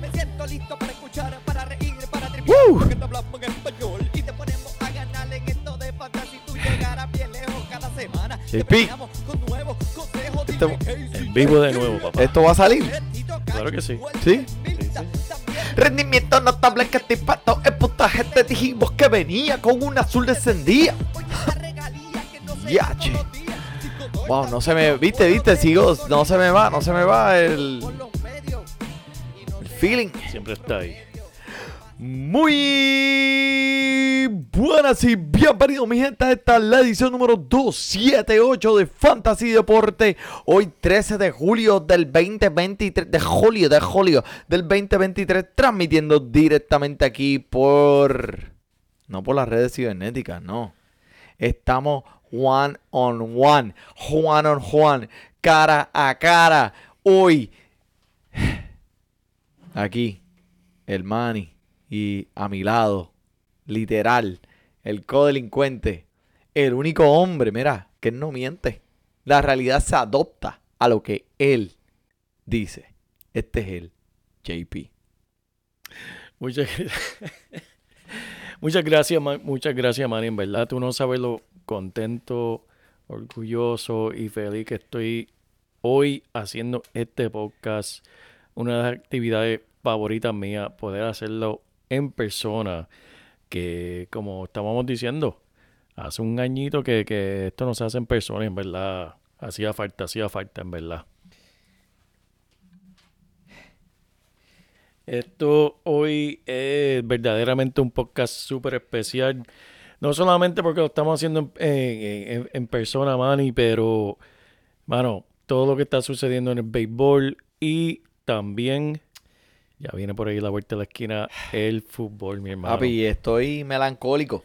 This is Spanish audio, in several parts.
Me siento listo para escuchar, para reír, para tripear. Porque te hablamos en español y te ponemos a ganar en esto de fantasy. Tú llegarás bien lejos cada semana. Te JP. premiamos con nuevos consejos. Dime Casey, En vivo de nuevo, papá. ¿Esto va a salir? Claro que sí. ¿Sí? Rendimiento notable que te impactó el puntaje te dijimos que venía con un azul descendía. Ya, che. Wow, no se me, viste, viste, sigo, no se me va, no se me va el, feeling. Siempre está ahí. Muy buenas y bienvenidos mi gente esta es la edición número 278 de Fantasy Deporte. Hoy 13 de julio del 2023, de julio, de julio del 2023, transmitiendo directamente aquí por... No por las redes cibernéticas, no. Estamos one on one, one on one, cara a cara. Hoy, aquí, el Manny y a mi lado, literal, el codelincuente, el único hombre, mira, que no miente. La realidad se adopta a lo que él dice. Este es el JP. Muchas, muchas gracias, muchas gracias, Manny. En verdad, tú no sabes lo contento, orgulloso y feliz que estoy hoy haciendo este podcast. Una de las actividades favoritas mías, poder hacerlo en persona. Que, como estábamos diciendo, hace un añito que, que esto no se hace en persona. En verdad, hacía falta, hacía falta, en verdad. Esto hoy es verdaderamente un podcast súper especial. No solamente porque lo estamos haciendo en, en- en- en persona, Manny, pero, mano, todo lo que está sucediendo en el béisbol y también, ya viene por ahí la vuelta de la esquina, el fútbol, mi hermano. Papi, estoy melancólico.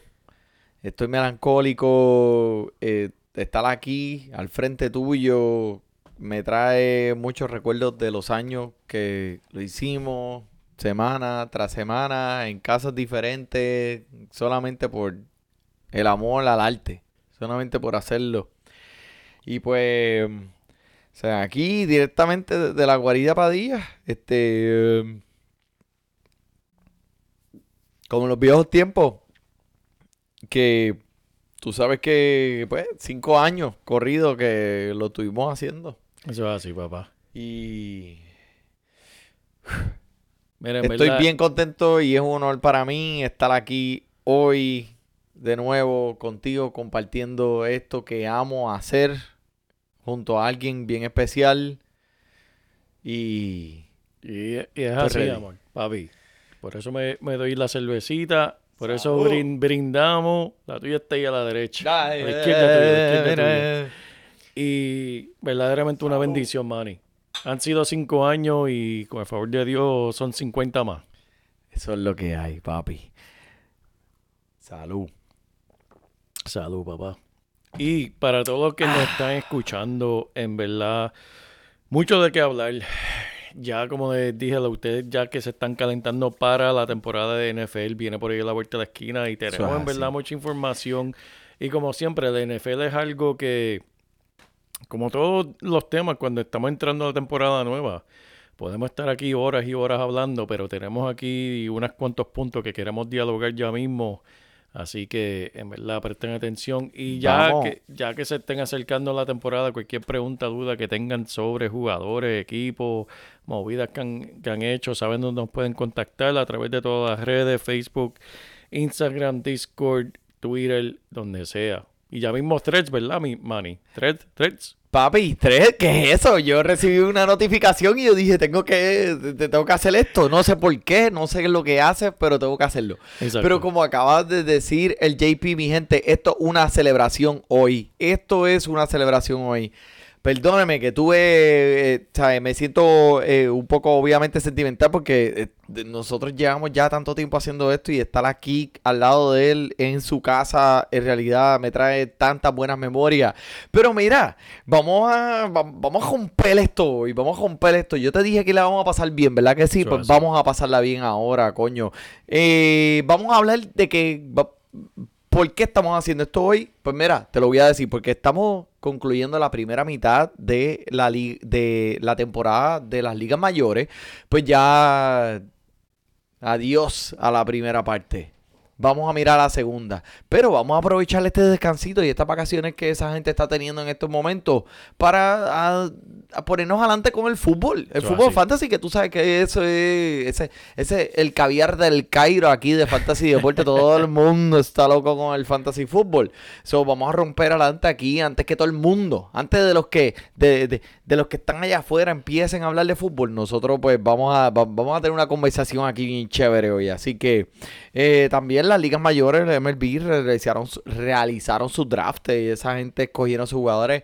Estoy melancólico. eh, estar aquí al frente tuyo me trae muchos recuerdos de los años que lo hicimos semana tras semana en casas diferentes, solamente por el amor al arte, solamente por hacerlo. Y pues, o sea, aquí directamente de- de la guarida Padilla, este, como en los viejos tiempos, que tú sabes que, pues, cinco años corrido que lo estuvimos haciendo. Eso es así, papá. Y Mira, estoy verdad, bien contento y es un honor para mí estar aquí hoy de nuevo contigo compartiendo esto que amo hacer junto a alguien bien especial. Y Y, y es así, ready. amor, papi. Por eso me, me doy la cervecita. Por eso Salud. brin- brindamos. La tuya está ahí a la derecha. a Ay, la izquierda tuya, a la izquierda tuya. Y verdaderamente una bendición, Manny. Han sido cinco años y con el favor de Dios son 50 más. Eso es lo que hay, papi. Salud. Salud, papá. Y para todos los que nos están escuchando, en verdad, mucho de qué hablar. Ya como les dije a ustedes, ya que se están calentando para la temporada de NFL, viene por ahí a la vuelta de la esquina y tenemos es en verdad mucha información. Y como siempre, la NFL es algo que, como todos los temas, cuando estamos entrando a la temporada nueva, podemos estar aquí horas y horas hablando, pero tenemos aquí unos cuantos puntos que queremos dialogar ya mismo. Así que en verdad presten atención y ya Vamos. que, ya que se estén acercando la temporada, cualquier pregunta, duda que tengan sobre jugadores, equipos, movidas que han, que han hecho, saben dónde nos pueden contactar a través de todas las redes, Facebook, Instagram, Discord, Twitter, donde sea. Y ya mismo threads, ¿verdad, mi Manny? Threads, threads. Papi, tres, ¿qué es eso? Yo recibí una notificación y yo dije, tengo que, te- te- tengo que hacer esto. No sé por qué, no sé lo que hace, pero tengo que hacerlo. Exacto. Pero como acabas de decir el JP, mi gente, esto es una celebración hoy. Esto es una celebración hoy. Perdóneme que tuve, eh, ¿sabes? me siento eh, un poco obviamente sentimental porque eh, nosotros llevamos ya tanto tiempo haciendo esto y estar aquí al lado de él en su casa en realidad me trae tantas buenas memorias. Pero mira, vamos a, va- vamos a romper esto y vamos a romper esto. Yo te dije que la vamos a pasar bien, ¿verdad que sí? Pues vamos a pasarla bien ahora, coño. Eh, vamos a hablar de que... va- ¿Por qué estamos haciendo esto hoy? Pues mira, te lo voy a decir, porque estamos concluyendo la primera mitad de la, de la temporada de las ligas mayores. Pues ya adiós a la primera parte. Vamos a mirar la segunda. Pero vamos a aprovechar este descansito y estas vacaciones que esa gente está teniendo en estos momentos para a- a ponernos adelante con el fútbol. El fútbol así. fantasy, que tú sabes que eso es ese, ese el caviar del Cairo aquí de fantasy deporte. Todo el mundo está loco con el fantasy fútbol. So, vamos a romper adelante aquí antes que todo el mundo. Antes de los que de, de- de los que están allá afuera empiecen a hablar de fútbol. Nosotros pues vamos a, va- vamos a tener una conversación aquí bien chévere hoy. Así que eh, también las ligas mayores de MLB realizaron, su- realizaron su draft y esa gente escogieron sus jugadores.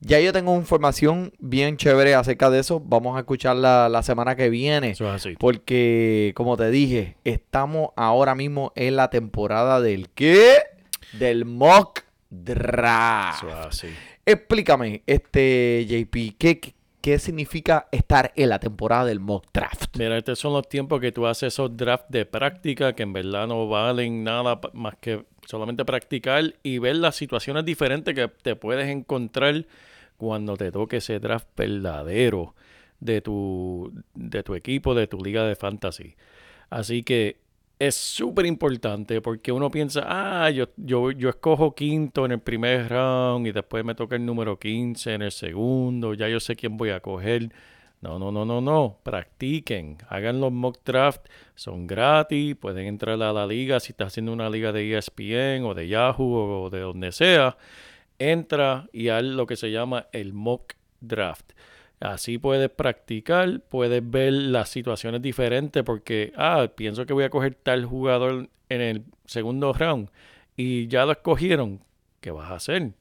Ya yo tengo información bien chévere acerca de eso. Vamos a escucharla la semana que viene. Eso es así. Porque, como te dije, estamos ahora mismo en la temporada del ¿qué? Del mock draft. Eso es así. Explícame, este JP, ¿qué, qué, significa estar en la temporada del mock draft? Mira, estos son los tiempos que tú haces esos drafts de práctica que en verdad no valen nada más que solamente practicar y ver las situaciones diferentes que te puedes encontrar cuando te toque ese draft verdadero de tu, de tu equipo, de tu liga de fantasy. Así que es súper importante porque uno piensa, ah, yo, yo, yo escojo quinto en el primer round y después me toca el número 15 en el segundo, ya yo sé quién voy a coger. No, no, no, no, no. Practiquen. Hagan los mock draft. Son gratis. Pueden entrar a la liga si estás haciendo una liga de ESPN o de Yahoo o de donde sea. Entra y haz lo que se llama el mock draft. Así puedes practicar, puedes ver las situaciones diferentes porque, ah, pienso que voy a coger tal jugador en el segundo round y ya lo escogieron. ¿Qué vas a hacer?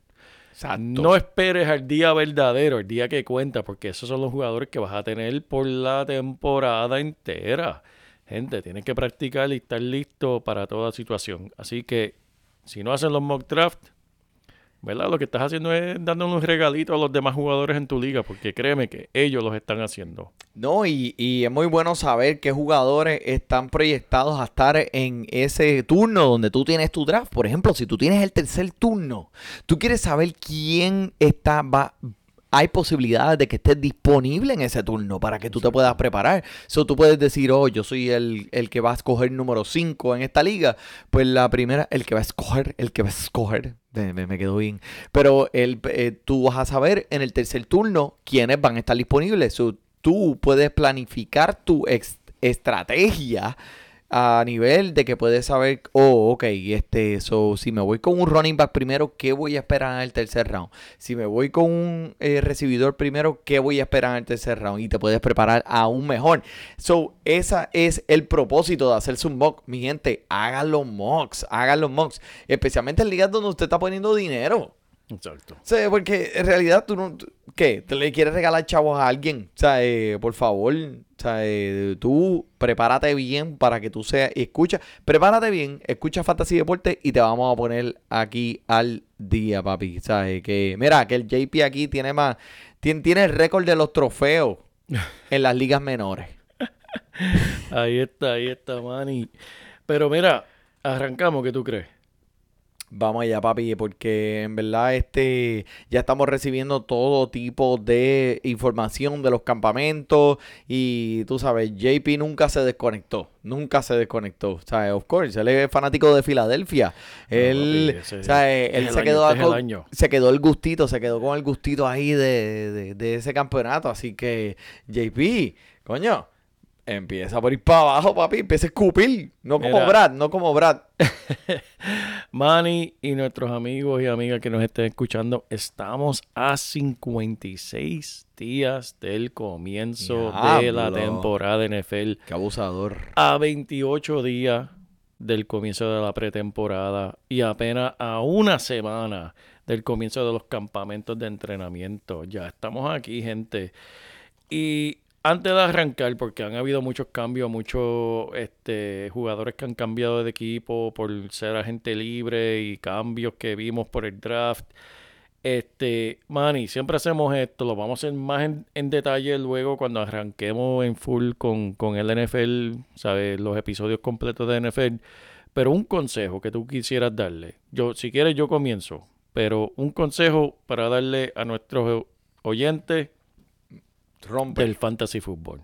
No esperes al día verdadero, el día que cuenta, porque esos son los jugadores que vas a tener por la temporada entera. Gente, tienes que practicar y estar listo para toda situación. Así que, si no hacen los mock draft, ¿verdad? Lo que estás haciendo es dando un regalito a los demás jugadores en tu liga, porque créeme que ellos los están haciendo. No, y, y es muy bueno saber qué jugadores están proyectados a estar en ese turno donde tú tienes tu draft. Por ejemplo, si tú tienes el tercer turno, tú quieres saber quién está, va, hay posibilidades de que estés disponible en ese turno para que tú te puedas preparar. So, tú puedes decir, oh, yo soy el, el que va a escoger número 5 en esta liga. Pues la primera, el que va a escoger, el que va a escoger, me, me- bien. Pero el, eh, tú vas a saber en el tercer turno quiénes van a estar disponibles. So, tú puedes planificar tu estrategia a nivel de que puedes saber, oh, ok, este, so, si me voy con un running back primero, ¿qué voy a esperar en el tercer round? Si me voy con un eh, recibidor primero, ¿qué voy a esperar en el tercer round? Y te puedes preparar aún mejor. So, ese es el propósito de hacerse un mock. Mi gente, hagan los mocks, hagan mocks. Especialmente en ligas donde usted está poniendo dinero. Exacto. O sea, porque en realidad tú no. ¿Qué? ¿Te le quieres regalar chavos a alguien? O sea, eh, por favor. O sea, eh, tú prepárate bien para que tú seas. y Escucha, prepárate bien, escucha Fantasy Deporte y te vamos a poner aquí al día, papi. O sea, eh, que. Mira, que el JP aquí tiene más. Tiene, tiene el récord de los trofeos en las ligas menores. Ahí está, ahí está, Manny. Pero mira, arrancamos, ¿qué tú crees? Vamos allá, papi, porque en verdad este ya estamos recibiendo todo tipo de información de los campamentos y tú sabes, JP nunca se desconectó, nunca se desconectó, o sea, of course, él es fanático de Filadelfia, él, papi, ese o sea, es él se año, quedó este con- se quedó el gustito, se quedó con el gustito ahí de, de- de ese campeonato, así que JP, coño, empieza por ir para abajo, papi, empieza a escupir, no como Mira. Brad, no como Brad. Manny y nuestros amigos y amigas que nos estén escuchando, estamos a 56 días del comienzo de la temporada NFL. Qué abusador. A 28 días del comienzo de la pretemporada y apenas a una semana del comienzo de los campamentos de entrenamiento. Ya estamos aquí, gente. Y antes de arrancar, porque han habido muchos cambios, muchos este, jugadores que han cambiado de equipo por ser agente libre y cambios que vimos por el draft. Este, Manny, siempre hacemos esto, lo vamos a hacer más en, en detalle luego cuando arranquemos en full con, con el NFL, ¿sabes? Los episodios completos de NFL. Pero un consejo que tú quisieras darle. Yo, si quieres, yo comienzo. Pero un consejo para darle a nuestros oyentes Del fantasy fútbol.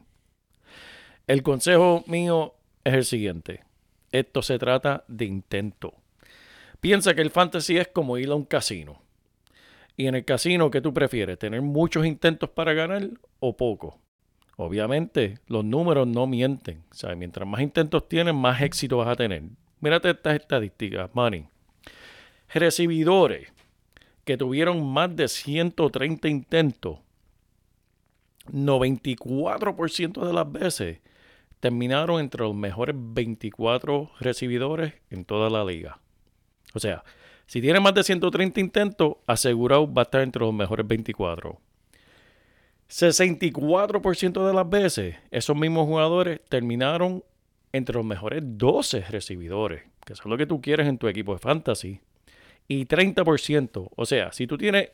El consejo mío es el siguiente. Esto se trata de intento. Piensa que el fantasy es como ir a un casino. Y en el casino, ¿qué tú prefieres? ¿Tener muchos intentos para ganar o pocos? Obviamente, los números no mienten. O mientras más intentos tienes, más éxito vas a tener. Mírate estas estadísticas, Manny. Recibidores que tuvieron más de 130 intentos 94% de las veces terminaron entre los mejores 24 recibidores en toda la liga. O sea, si tiene más de 130 intentos, asegurado va a estar entre los mejores 24. 64% de las veces, esos mismos jugadores terminaron entre los mejores 12 recibidores, que es lo que tú quieres en tu equipo de fantasy. Y 30%, o sea, si tú tienes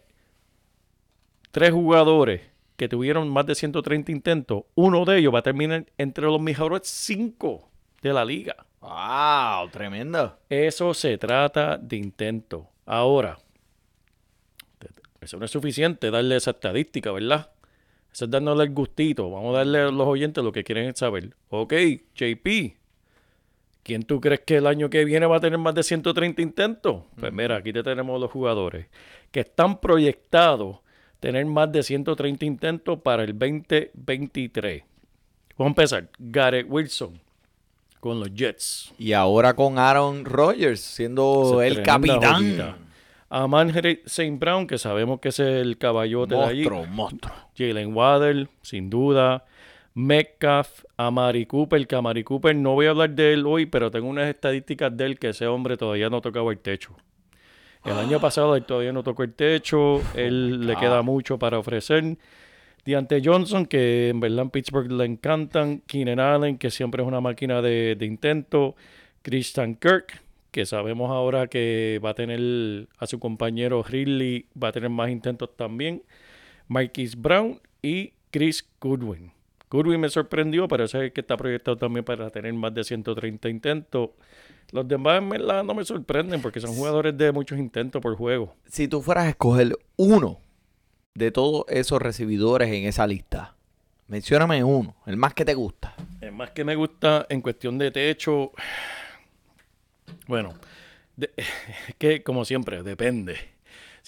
tres jugadores que tuvieron más de 130 intentos, uno de ellos va a terminar entre los mejores 5 de la liga. ¡Wow! Tremendo. Eso se trata de intento. Ahora, eso no es suficiente darle esa estadística, ¿verdad? Eso es dándole el gustito. Vamos a darle a los oyentes lo que quieren saber. Ok, JP, ¿quién tú crees que el año que viene va a tener más de 130 intentos? Pues mira, aquí te tenemos los jugadores que están proyectados tener más de 130 intentos para el 2023. Vamos a empezar. Garrett Wilson con los Jets. Y ahora con Aaron Rodgers siendo el capitán. joyita. Aman St. Brown, que sabemos que es el caballote de allí. Monstruo, monstruo. Jalen Waddell, sin duda. Metcalf, Amari Cooper, que Amari Cooper no voy a hablar de él hoy, pero tengo unas estadísticas de él que ese hombre todavía no tocaba el techo. El año pasado él todavía no tocó el techo, él le queda mucho para ofrecer. Deante Johnson, que en verdad en Pittsburgh le encantan. Keenan Allen, que siempre es una máquina de, de intento. Christian Kirk, que sabemos ahora que va a tener a su compañero Ridley, va a tener más intentos también. Marquise Brown y Chris Goodwin. Goodwin me sorprendió, pero ese es el que está proyectado también para tener más de 130 intentos. Los demás en verdad no me sorprenden porque son jugadores de muchos intentos por juego. Si tú fueras a escoger uno de todos esos recibidores en esa lista, mencióname uno, el más que te gusta. Es más que me gusta en cuestión de techo. Bueno, de- es que como siempre, depende.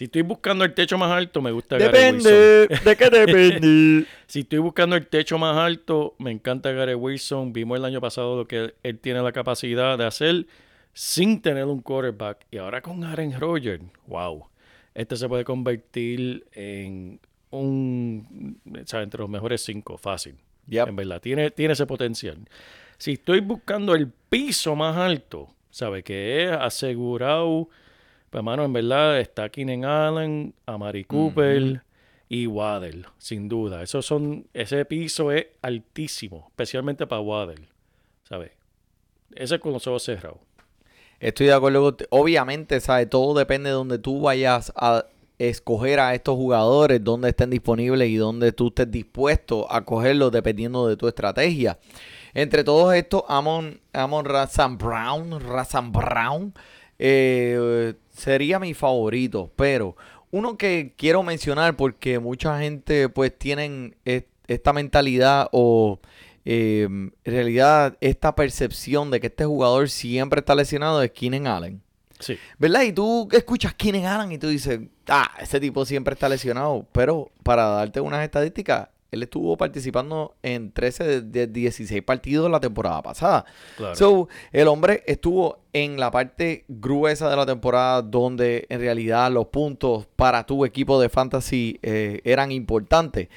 Si estoy buscando el techo más alto, me gusta Garrett Wilson. ¿de qué depende? Si estoy buscando el techo más alto, me encanta Gary Wilson. Vimos el año pasado lo que él tiene la capacidad de hacer sin tener un quarterback. Y ahora con Aaron Rodgers, wow. Este se puede convertir en un, o sea, entre los mejores cinco, fácil. Yep. En verdad, tiene, tiene ese potencial. Si estoy buscando el piso más alto, ¿sabe? Que es asegurado. Pues, hermano, en verdad está Keenan Allen, Amari Cooper y Waddell, sin duda. Esos son, ese piso es altísimo, especialmente para Waddell, ¿sabes? Ese con los ojos cerrados. Estoy de acuerdo. Obviamente, ¿sabes? Todo depende de donde tú vayas a escoger a estos jugadores, dónde estén disponibles y dónde tú estés dispuesto a cogerlos dependiendo de tu estrategia. Entre todos estos, Amon, Amon Razan Brown, Razan Brown, eh, sería mi favorito, pero uno que quiero mencionar porque mucha gente pues tienen es- esta mentalidad o eh, en realidad esta percepción de que este jugador siempre está lesionado es Keenan Allen. Sí, ¿Verdad? Y tú escuchas Keenan Allen y tú dices, ah, ese tipo siempre está lesionado. Pero para darte unas estadísticas, él estuvo participando en 13 de, de 16 partidos la temporada pasada. claro. So, el hombre estuvo en la parte gruesa de la temporada donde en realidad los puntos para tu equipo de fantasy eh, eran importantes.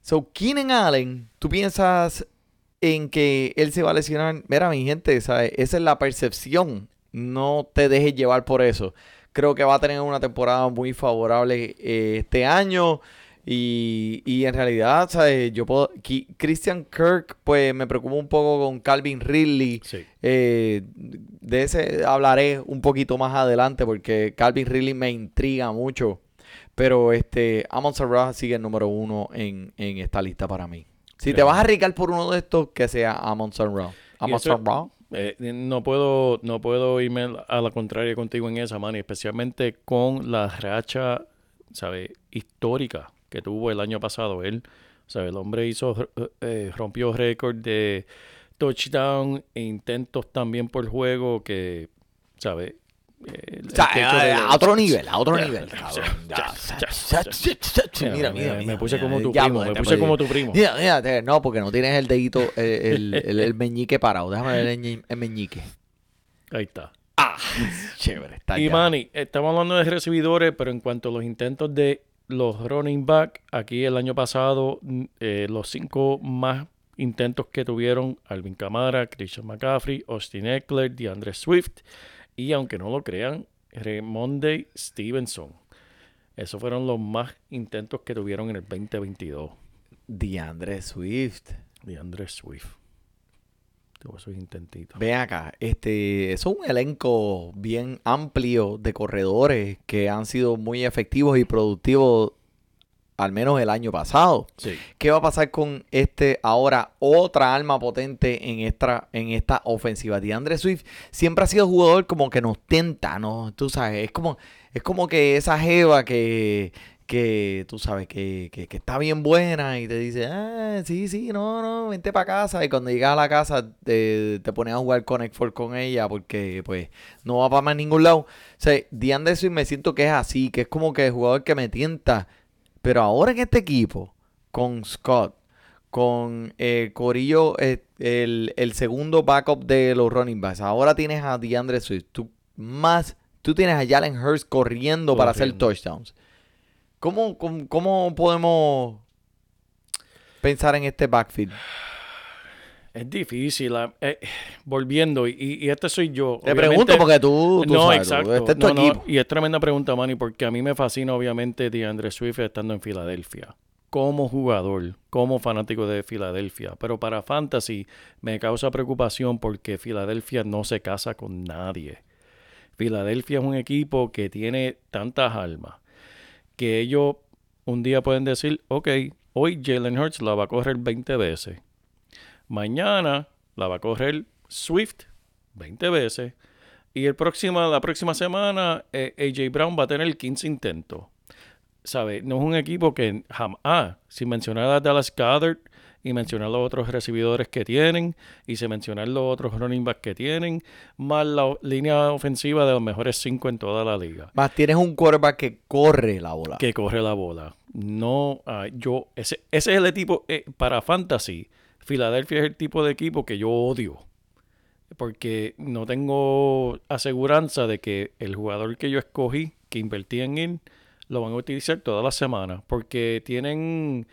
So, Keenan Allen, tú piensas en que él se va a lesionar. Mira, mi gente, ¿sabes? esa es la percepción. No te dejes llevar por eso. Creo que va a tener una temporada muy favorable eh, este año. Y, y en realidad, ¿sabes? Yo puedo. Christian Kirk, pues me preocupa un poco con Calvin Ridley. Sí. Eh, de ese hablaré un poquito más adelante porque Calvin Ridley me intriga mucho. Pero este, Amon Sarah sigue el número uno en, en esta lista para mí. Si te vas a arriesgar por uno de estos, que sea Amon Sarah. Amon Sarah. Eh, no puedo no puedo irme a la contraria contigo en esa, Manny, especialmente con la racha, ¿sabe? histórica que tuvo el año pasado él. ¿sabe? El hombre hizo eh, rompió récord de touchdown e intentos también por juego que, ¿sabe? Eh, el O sea, a, de- a otro nivel, a otro nivel. Mira, mira, me puse como tu primo, pues, me puse como tu primo. Mira, mira, no, porque no tienes el dedito, eh, el, el, meñique parado. Déjame ver el meñique. Ahí está. Ah, chévere, está Y ya. Manny, estamos hablando de recibidores, pero en cuanto a los intentos de los running back, aquí el año pasado, mm, eh, los cinco más intentos que tuvieron Alvin Kamara, Christian McCaffrey, Austin Eckler, DeAndre Swift y aunque no lo crean, Monday Stevenson. Esos fueron los más intentos que tuvieron en el 2022. DeAndre Swift. DeAndre Swift. Esos intentitos. Ven acá, este, es un elenco bien amplio de corredores que han sido muy efectivos y productivos, al menos el año pasado. Sí. ¿Qué va a pasar con este ahora otra alma potente en esta, en esta ofensiva? DeAndre Swift siempre ha sido jugador como que nos tenta, ¿no? Tú sabes, es como, es como que esa jeva que, que tú sabes, que, que, que está bien buena y te dice, ah, sí, sí, no, no, vente para casa. Y cuando llegas a la casa te, te pones a jugar Connect Four con ella porque pues no va para más ningún lado. O sea, DeAndre Swift me siento que es así, que es como que el jugador que me tienta. Pero ahora en este equipo, con Scott, con eh, Corillo, eh, el, el segundo backup de los running backs, ahora tienes a DeAndre Swift, tú más, tú tienes a Jalen Hurst corriendo, para hacer Corriendo. touchdowns. ¿Cómo, cómo, cómo podemos pensar en este backfield? Es difícil. ah, eh, volviendo, y, y este soy yo. Te Obviamente- pregunto porque tú, tú no, sabes, exacto. este es tu No, no, equipo. y es tremenda pregunta, Manny, porque a mí me fascina, obviamente, DeAndre Swift estando en Filadelfia. Como jugador, como fanático de Filadelfia. Pero para Fantasy me causa preocupación porque Filadelfia no se casa con nadie. Filadelfia es un equipo que tiene tantas almas que ellos un día pueden decir, ok, hoy Jalen Hurts la va a correr 20 veces. Mañana la va a correr Swift 20 veces. Y el próxima, la próxima semana eh, AJ Brown va a tener 15 intentos. ¿Sabe? No es un equipo que jamás... Ah, sin mencionar a Dallas Goddard y mencionar los otros recibidores que tienen y sin mencionar los otros running backs que tienen, más la línea ofensiva de los mejores cinco en toda la liga Más tienes un quarterback que corre la bola. que corre la bola. No, ah, yo, ese, ese es el tipo, eh, para Fantasy, Filadelfia es el tipo de equipo que yo odio. Porque no tengo aseguranza de que el jugador que yo escogí, que invertí en él, lo van a utilizar toda la semana. Porque tienen,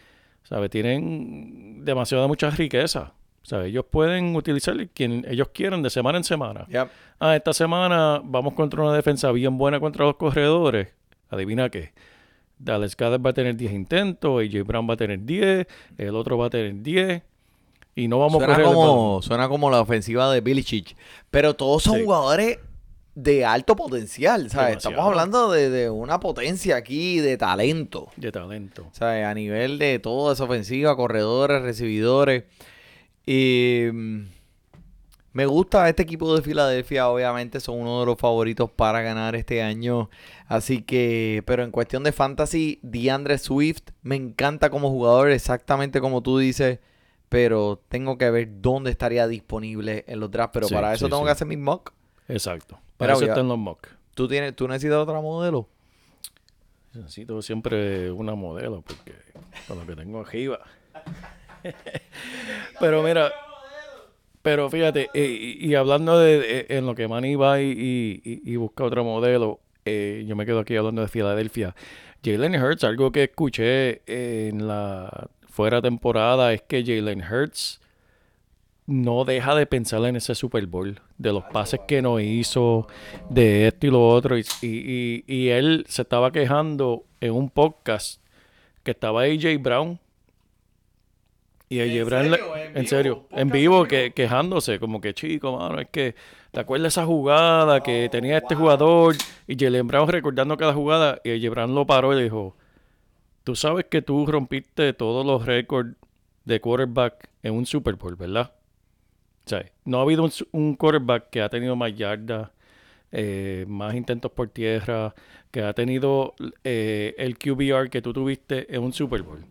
¿sabe? Tienen demasiada mucha riqueza. ¿sabe? Ellos pueden utilizar quien ellos quieran de semana en semana. Yep. Ah, esta semana vamos contra una defensa bien buena contra los corredores. Adivina qué. Dallas Goddard va a tener 10 intentos, AJ Brown va a tener 10, el otro va a tener 10. Y no vamos a correr como, suena como la ofensiva de Billy Chich. Pero todos son Sí. jugadores de alto potencial, ¿sabes? Demasiado. Estamos hablando de, de una potencia aquí de talento. de talento. ¿Sabes? A nivel de toda esa ofensiva, corredores, recibidores. Y mm, me gusta este equipo de Filadelfia, obviamente son uno de los favoritos para ganar este año. Así que, pero en cuestión de fantasy, DeAndre Swift me encanta como jugador, exactamente como tú dices. Pero tengo que ver dónde estaría disponible en los drafts. Pero Sí, para eso sí, tengo sí. que hacer mis mock. Exacto. Para Mira, eso están los mock. ¿Tú, tienes, ¿Tú necesitas otra modelo? Necesito siempre una modelo porque con lo que tengo arriba. pero mira, pero fíjate, eh, y, y hablando de, de- en lo que Manny va y, y- y- y busca otro modelo, eh, yo me quedo aquí hablando de Filadelfia. Jalen Hurts, algo que escuché en la fuera temporada es que Jalen Hurts no deja de pensar en ese Super Bowl, de los pases que no hizo, de esto y lo otro. Y, y- y- él se estaba quejando en un podcast que estaba AJ Brown. Y AJ Brown, serio? ¿En serio, en ¿Podcast vivo, que, quejándose, como que chico, mano, es que te acuerdas esa jugada que tenía este jugador y Jalen Brown recordando cada jugada y AJ Brown lo paró y le dijo, tú sabes que tú rompiste todos los récords de quarterback en un Super Bowl, ¿verdad? O sea, no ha habido un, quarterback que ha tenido más yardas, eh, más intentos por tierra, que ha tenido eh, el QBR que tú tuviste en un Super Bowl.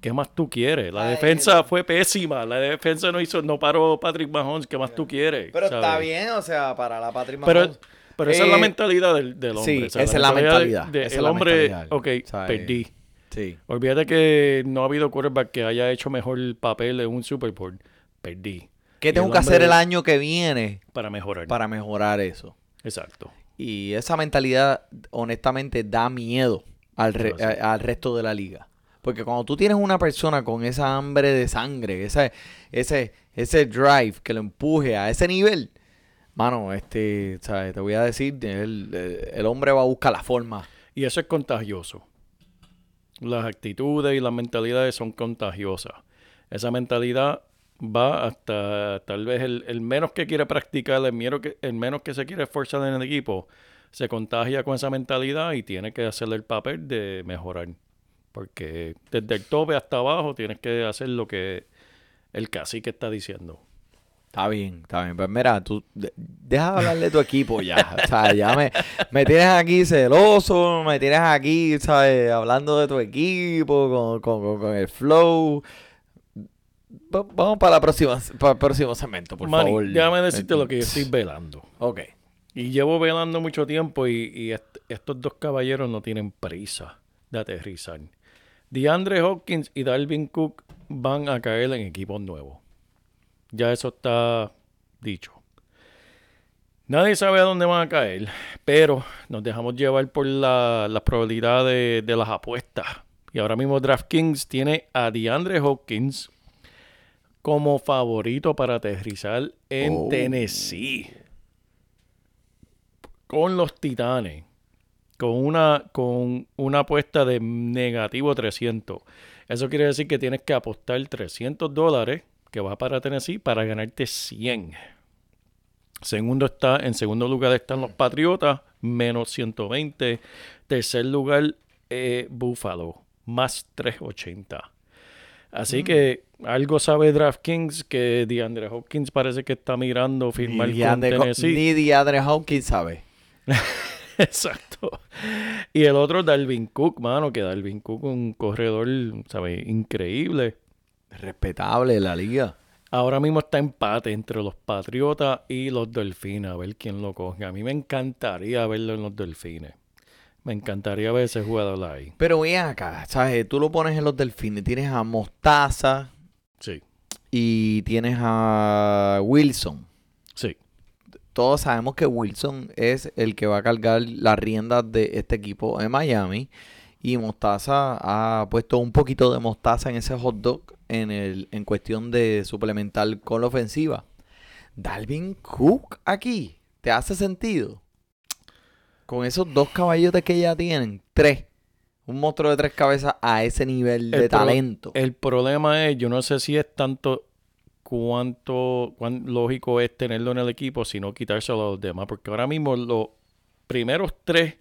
¿Qué más tú quieres? La Ay, defensa fue pésima. La defensa no hizo, no paró Patrick Mahomes. ¿Qué más tú quieres? Pero está bien, o sea, para la Patrick Pero, Mahomes. pero esa es la Eh, mentalidad del, del hombre. sí, o sea, esa es la mentalidad, de- esa el la hombre, mentalidad, ok, perdí. Sí. Olvídate que no ha habido quarterback que haya hecho mejor papel en un Super Bowl. Perdí. ¿Qué tengo que hacer el año que viene Para mejorar. para mejorar eso? Exacto. Y esa mentalidad, honestamente, da miedo al, re- a- al resto de la liga. Porque cuando tú tienes una persona con esa hambre de sangre, ese, ese, ese drive que lo empuje a ese nivel, mano, este, ¿sabes? te voy a decir, el, el hombre va a buscar la forma. Y eso es contagioso. Las actitudes y las mentalidades son contagiosas. Esa mentalidad va hasta tal vez el, el menos que quiere practicar, el menos, que, el menos que se quiere esforzar en el equipo, se contagia con esa mentalidad y tiene que hacerle el papel de mejorar. Porque desde el tope hasta abajo tienes que hacer lo que el cacique está diciendo. Está bien, está bien. Pues mira, tú de- deja de hablar de tu equipo ya. O sea, ya me, me tienes aquí celoso, me tienes aquí, ¿sabes? Hablando de tu equipo, con- con- con el flow. Va- Vamos para la próxima, para el próximo segmento, por Manny, favor. déjame decirte lo que yo estoy velando. Ok. Y llevo velando mucho tiempo y, y est- estos dos caballeros no tienen prisa de aterrizar. DeAndre Hopkins y Dalvin Cook van a caer en equipos nuevos. Ya eso está dicho. Nadie sabe a dónde van a caer, pero nos dejamos llevar por la- las probabilidades de las apuestas. Y ahora mismo DraftKings tiene a DeAndre Hopkins como favorito para aterrizar en Oh. Tennessee con los Titanes. Con una, con una apuesta de negativo 300. Eso quiere decir que tienes que apostar 300 dólares que va para Tennessee para ganarte 100. Segundo está, en segundo lugar están los Patriotas, menos 120. Tercer lugar, eh, Buffalo, más 380. Así que algo sabe DraftKings que DeAndre Hopkins parece que está mirando firmar Ni con Tennessee. ni DeAndre Hopkins sabe. Exacto. Y el otro, Dalvin Cook, mano, que Dalvin Cook, un corredor, ¿sabes? Increíble. Respetable la liga. Ahora mismo está empate entre los Patriotas y los Delfines, a ver quién lo coge. A mí me encantaría verlo en los Delfines. Me encantaría ver ese jugador ahí. Pero ven acá, ¿sabes? Tú lo pones en los delfines. Tienes a Mostaza Sí, y tienes a Wilson. sí. todos sabemos que Wilson es el que va a cargar las riendas de este equipo en Miami. Y Mostaza ha puesto un poquito de mostaza en ese hot dog en, el, en cuestión de suplementar con la ofensiva. Dalvin Cook aquí, ¿te hace sentido? Con esos dos caballotes que ya tienen, tres. Un monstruo de tres cabezas a ese nivel de El talento. El problema es, yo no sé si es tanto cuánto, cuán lógico es tenerlo en el equipo, sino quitárselo a los demás. Porque ahora mismo los primeros tres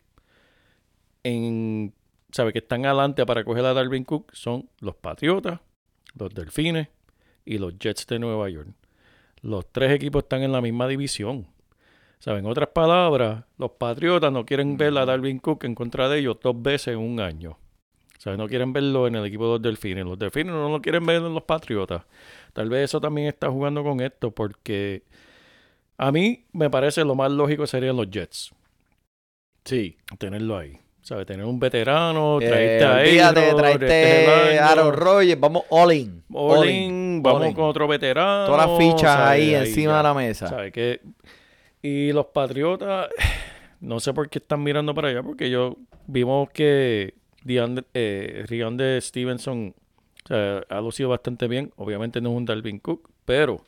en, ¿sabe? que están adelante para coger a Darwin Cook son los Patriotas, los Delfines y los Jets de Nueva York. Los tres equipos están en la misma división. ¿Saben? En otras palabras, los Patriotas no quieren ver a Darwin Cook en contra de ellos dos veces en un año. Sea, no quieren verlo en el equipo de los Delfines. Los Delfines no lo quieren ver en los Patriotas. Tal vez eso también está jugando con esto porque a mí me parece lo más lógico serían los Jets. Sí, tenerlo ahí. ¿Sabes? Tener un veterano, Eh, traerte a olvídate, Aidro, traerte este a año. Aaron Rodgers, vamos all in. All in, vamos all in. con otro veterano. Todas las fichas ¿sabes? ahí encima ya. de la mesa. ¿Sabe qué? Y los Patriotas, no sé por qué están mirando para allá, porque yo vimos que DeAndre, eh, de Stevenson ha lucido bastante bien. Obviamente no es un Dalvin Cook, pero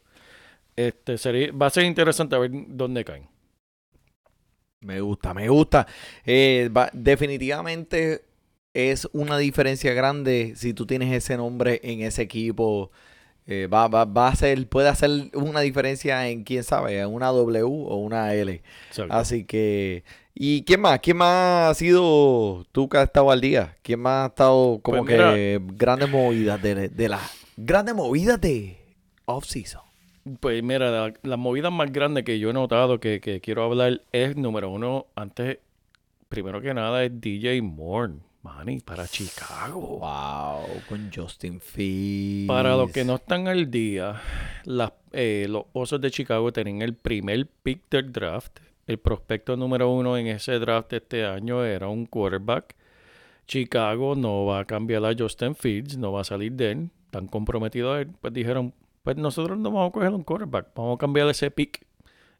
este sería, va a ser interesante a ver dónde caen. Me gusta, me gusta. Eh, va- definitivamente es una diferencia grande si tú tienes ese nombre en ese equipo. Eh, va, va, va a ser, puede hacer una diferencia en quién sabe, en una W o una L. Exacto. Así que, ¿y quién más? ¿Quién más ha sido tú que has estado al día? ¿Quién más ha estado como Pues que grandes movidas de, de las grandes movidas de off-season? Pues mira, la, la movida más grande que yo he notado que, que quiero hablar es, número uno, antes, primero que nada, es DJ Moore, Manny, para Chicago. Wow, con Justin Fields. Para los que no están al día, las, eh, los Osos de Chicago tienen el primer pick del draft. El prospecto número uno en ese draft este año era un quarterback. Chicago no va a cambiar a Justin Fields, no va a salir de él. Están comprometidos a él. Pues dijeron, pues nosotros no vamos a coger un quarterback. Vamos a cambiar ese pick,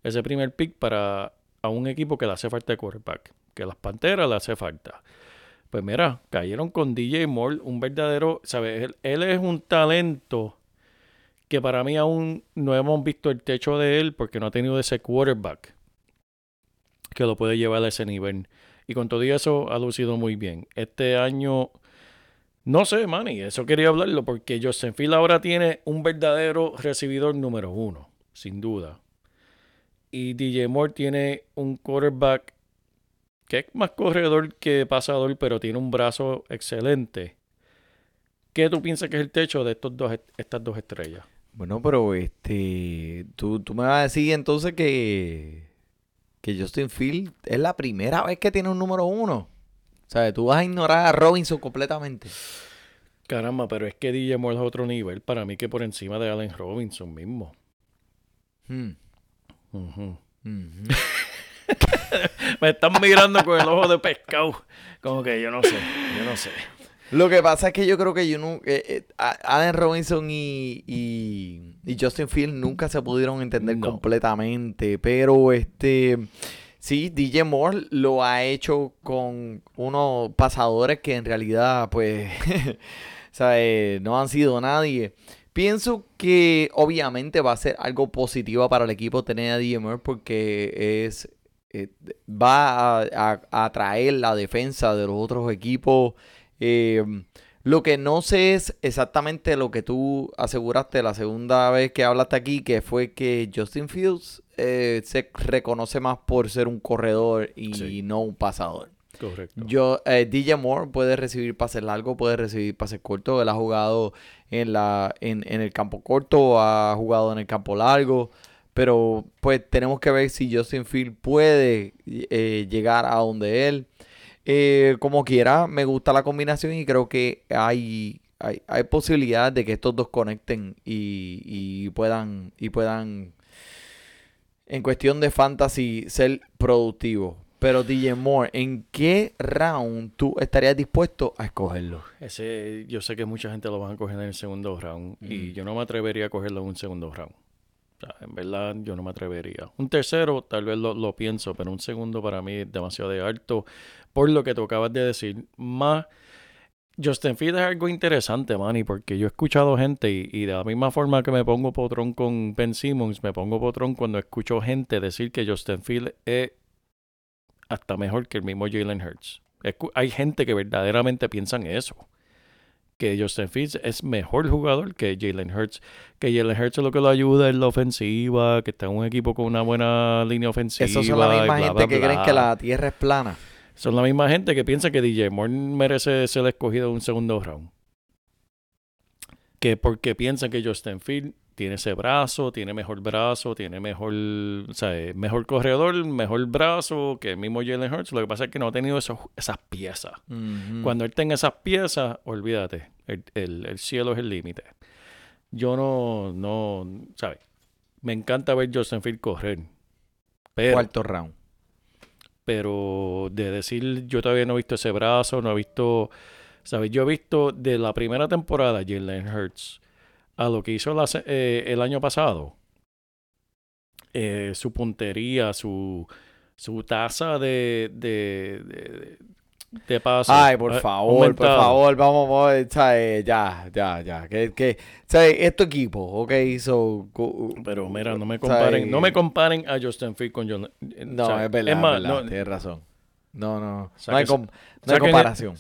ese primer pick para a un equipo que le hace falta de quarterback. Que las Panteras le hace falta. Pues mira, cayeron con DJ Moore, un verdadero, ¿sabes? Él, es un talento que para mí aún no hemos visto el techo de él porque no ha tenido ese quarterback que lo puede llevar a ese nivel. Y con todo eso ha lucido muy bien. Este año, no sé, Manny, eso quería hablarlo porque Justin Field ahora tiene un verdadero recibidor número uno, sin duda. Y DJ Moore tiene un quarterback que es más corredor que pasador, pero tiene un brazo excelente. ¿Qué tú piensas que es el techo de estos dos, estas dos estrellas? Bueno, pero este, tú, tú me vas a decir entonces que, que Justin Field es la primera vez que tiene un número uno. O sea, tú vas a ignorar a Robinson completamente. Caramba, pero es que DJ Moore es otro nivel para mí que por encima de Allen Robinson mismo. Hmm. Me están mirando con el ojo de pescado. Como que yo no sé, yo no sé. Lo que pasa es que yo creo que yo no, eh, eh, a- Allen Robinson y, y, y Justin Field nunca se pudieron entender No. completamente, pero este sí, DJ Moore lo ha hecho con unos pasadores que en realidad pues ¿sabes? no han sido nadie. Pienso que obviamente va a ser algo positivo para el equipo tener a DJ Moore porque es eh, va a, atraer la defensa de los otros equipos. Eh, lo que no sé es exactamente lo que tú aseguraste la segunda vez que hablaste aquí, que fue que Justin Fields eh, se reconoce más por ser un corredor y Sí. no un pasador. Correcto. Yo, eh, DJ Moore puede recibir pases largos, puede recibir pases cortos. Él ha jugado en, la, en, en el campo corto, ha jugado en el campo largo. Pero pues tenemos que ver si Justin Field puede eh, llegar a donde él. Eh, como quiera, me gusta la combinación y creo que hay, hay, hay posibilidad de que estos dos conecten y, y puedan, y puedan, en cuestión de fantasy, ser productivos. Pero DJ Moore, ¿en qué round tú estarías dispuesto a escogerlo? Ese, yo sé que mucha gente lo van a coger en el segundo round y yo no me atrevería a cogerlo en un segundo round. En verdad, yo no me atrevería. Un tercero, tal vez lo, pienso, pero un segundo para mí es demasiado de alto. Por lo que tú acabas de decir, más Justin Field es algo interesante, Manny, porque yo he escuchado gente y, de la misma forma que me pongo potrón con Ben Simmons, me pongo potrón cuando escucho gente decir que Justin Field es hasta mejor que el mismo Jalen Hurts. Hay gente que verdaderamente piensan eso. Que Justin Fields es mejor jugador que Jalen Hurts. Que Jalen Hurts lo que lo ayuda es la ofensiva, que está en un equipo con una buena línea ofensiva. Esos son la misma bla, gente bla, que creen que la tierra es plana. Son la misma gente que piensa que DJ Moore merece ser escogido en un segundo round. Que porque piensan que Justin Field tiene ese brazo, tiene mejor brazo, tiene mejor, o sea, eh, mejor corredor, mejor brazo que el mismo Jalen Hurts. Lo que pasa es que no ha tenido esos, esas piezas. Cuando él tenga esas piezas, olvídate, el, el- el cielo es el límite. Yo no, no, ¿sabes? Me encanta ver Justin Field correr. Pero, Cuarto round. pero de decir, yo todavía no he visto ese brazo, no he visto, ¿sabes? Yo he visto de la primera temporada Jalen Hurts a lo que hizo la eh, el año pasado. eh, su puntería, su, su tasa de, de, de- pase. Ay, por favor, por favor, vamos, vamos, ¿sabes? ya, ya, ya, que, que, ¿sabes? Es tu equipo, ok, so, cu- Pero mira, no me ¿sabes? comparen, no me comparen a Justin Fields con John. eh, No, es verdad, es más, verdad, no, tienes razón. No, no, no, no hay, eso- com- no hay saquen- comparación.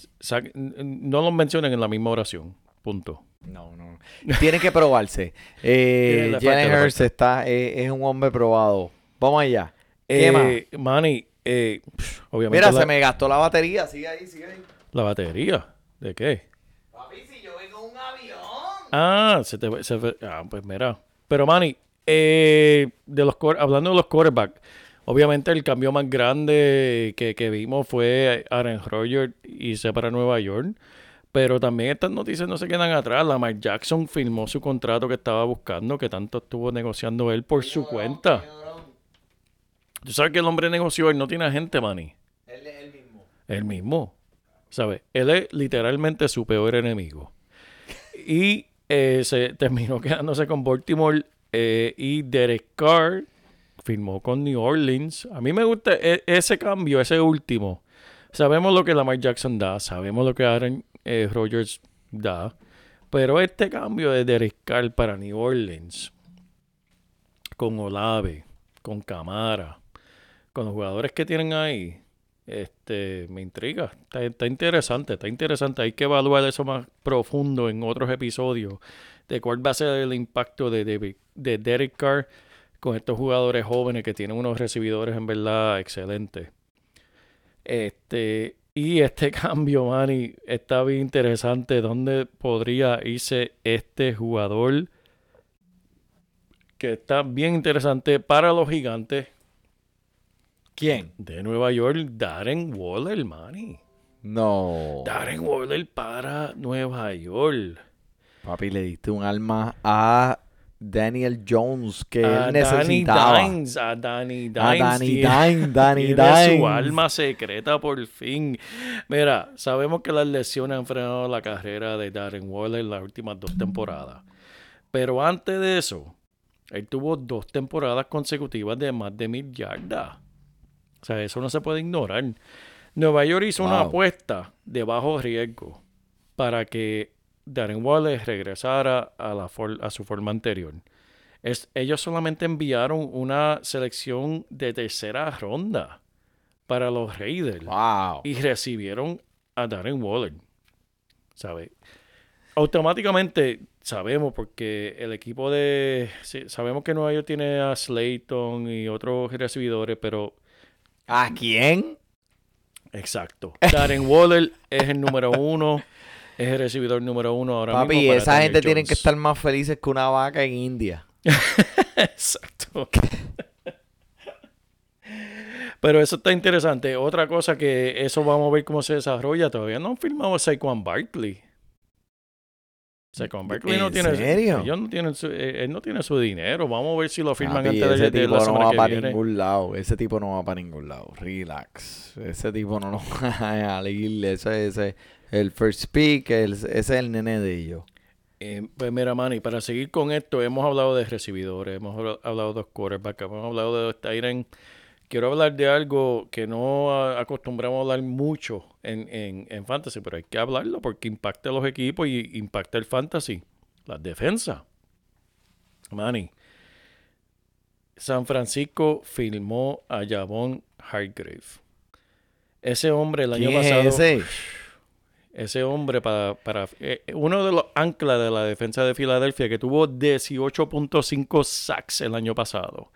no los mencionen en la misma oración. Punto. No, no. Tiene que probarse. Eh, Jalen Hurts está, eh, es un hombre probado. Vamos allá. ¿Qué más? Eh, Manny, eh, pff, obviamente Mira, la, se me gastó la batería. Sigue ahí, sigue ahí. la batería. ¿De qué? Papi, si yo vengo en un avión. Ah, se te se fue- Ah, pues mira. Pero Manny, eh, de los core- hablando de los quarterbacks, obviamente el cambio más grande que, que vimos fue Aaron Rodgers irse para Nueva York. Pero también estas noticias no se quedan atrás. Lamar Jackson firmó su contrato que estaba buscando, que tanto estuvo negociando él por su cuenta. Tú sabes que el hombre negoció, él no tiene agente, Manny. Él es el mismo. Él mismo. ¿Sabes? Él es literalmente su peor enemigo. Y eh, se terminó quedándose con Baltimore eh, y Derek Carr firmó con New Orleans. A mí me gusta e- ese cambio, ese último. Sabemos lo que Lamar Jackson da, sabemos lo que Aaron eh, Rodgers da, pero este cambio de Derek Carr para New Orleans, con Olave, con Camara, con los jugadores que tienen ahí, este, me intriga. Está, interesante, está interesante. Hay que evaluar eso más profundo en otros episodios de cuál va a ser el impacto de, de, de Derek Carr con estos jugadores jóvenes que tienen unos recibidores en verdad excelentes. Este, y este cambio, Manny, está bien interesante. ¿Dónde podría irse este jugador? Que está bien interesante para los gigantes ¿Quién? de Nueva York, Darren Waller, Manny. No. Darren Waller para Nueva York. Papi, le diste un alma a Daniel Jones que a él Danny necesitaba. Dimes, a Danny Dimes. A Danny tiene- Dimes, Danny tiene su alma secreta por fin. Mira, sabemos que las lesiones han frenado la carrera de Darren Waller en las últimas dos temporadas. Pero antes de eso, él tuvo dos temporadas consecutivas de más de mil yardas. O sea, eso no se puede ignorar. Nueva York hizo una apuesta de bajo riesgo para que Darren Waller regresara a, la for- a su forma anterior. Es- ellos solamente enviaron una selección de tercera ronda para los Raiders Wow. y recibieron a Darren Waller. ¿Sabe? Automáticamente sabemos porque el equipo de... sí, sabemos que Nueva York tiene a Slayton y otros recibidores, pero ¿A quién? exacto. Darren Waller es el número uno, es el recibidor número uno ahora Papi, mismo. para esa Daniel gente tiene que Jones. estar más felices que una vaca en India. Exacto. Pero eso está interesante. Otra cosa que eso vamos a ver cómo se desarrolla. Todavía no han firmado a Saquon Barkley. Saquon Barkley no ¿En tiene. serio? Ellos no tienen su, eh, él no tiene su dinero. Vamos a ver si lo firman Papi, antes de, ese de tipo la no semana va que para viene. ningún lado. Ese tipo no va para ningún lado. Relax. Ese tipo no lo va a ir. Ese ese el first pick. el- ese es el nene de ellos. Eh, pues mira, Manny, para seguir con esto, hemos hablado de recibidores, hemos habla- hablado de los quarterbacks, hemos hablado de ends. Quiero hablar de algo que no acostumbramos a hablar mucho en, en, en fantasy, pero hay que hablarlo porque impacta a los equipos y impacta el fantasy. Las defensas. Manny. San Francisco filmó a Javon Hargrave. Ese hombre el año ¿Quién pasado. es ese? Ese hombre para, para eh, uno de los anclas de la defensa de Filadelfia que tuvo 18.5 sacks el año pasado.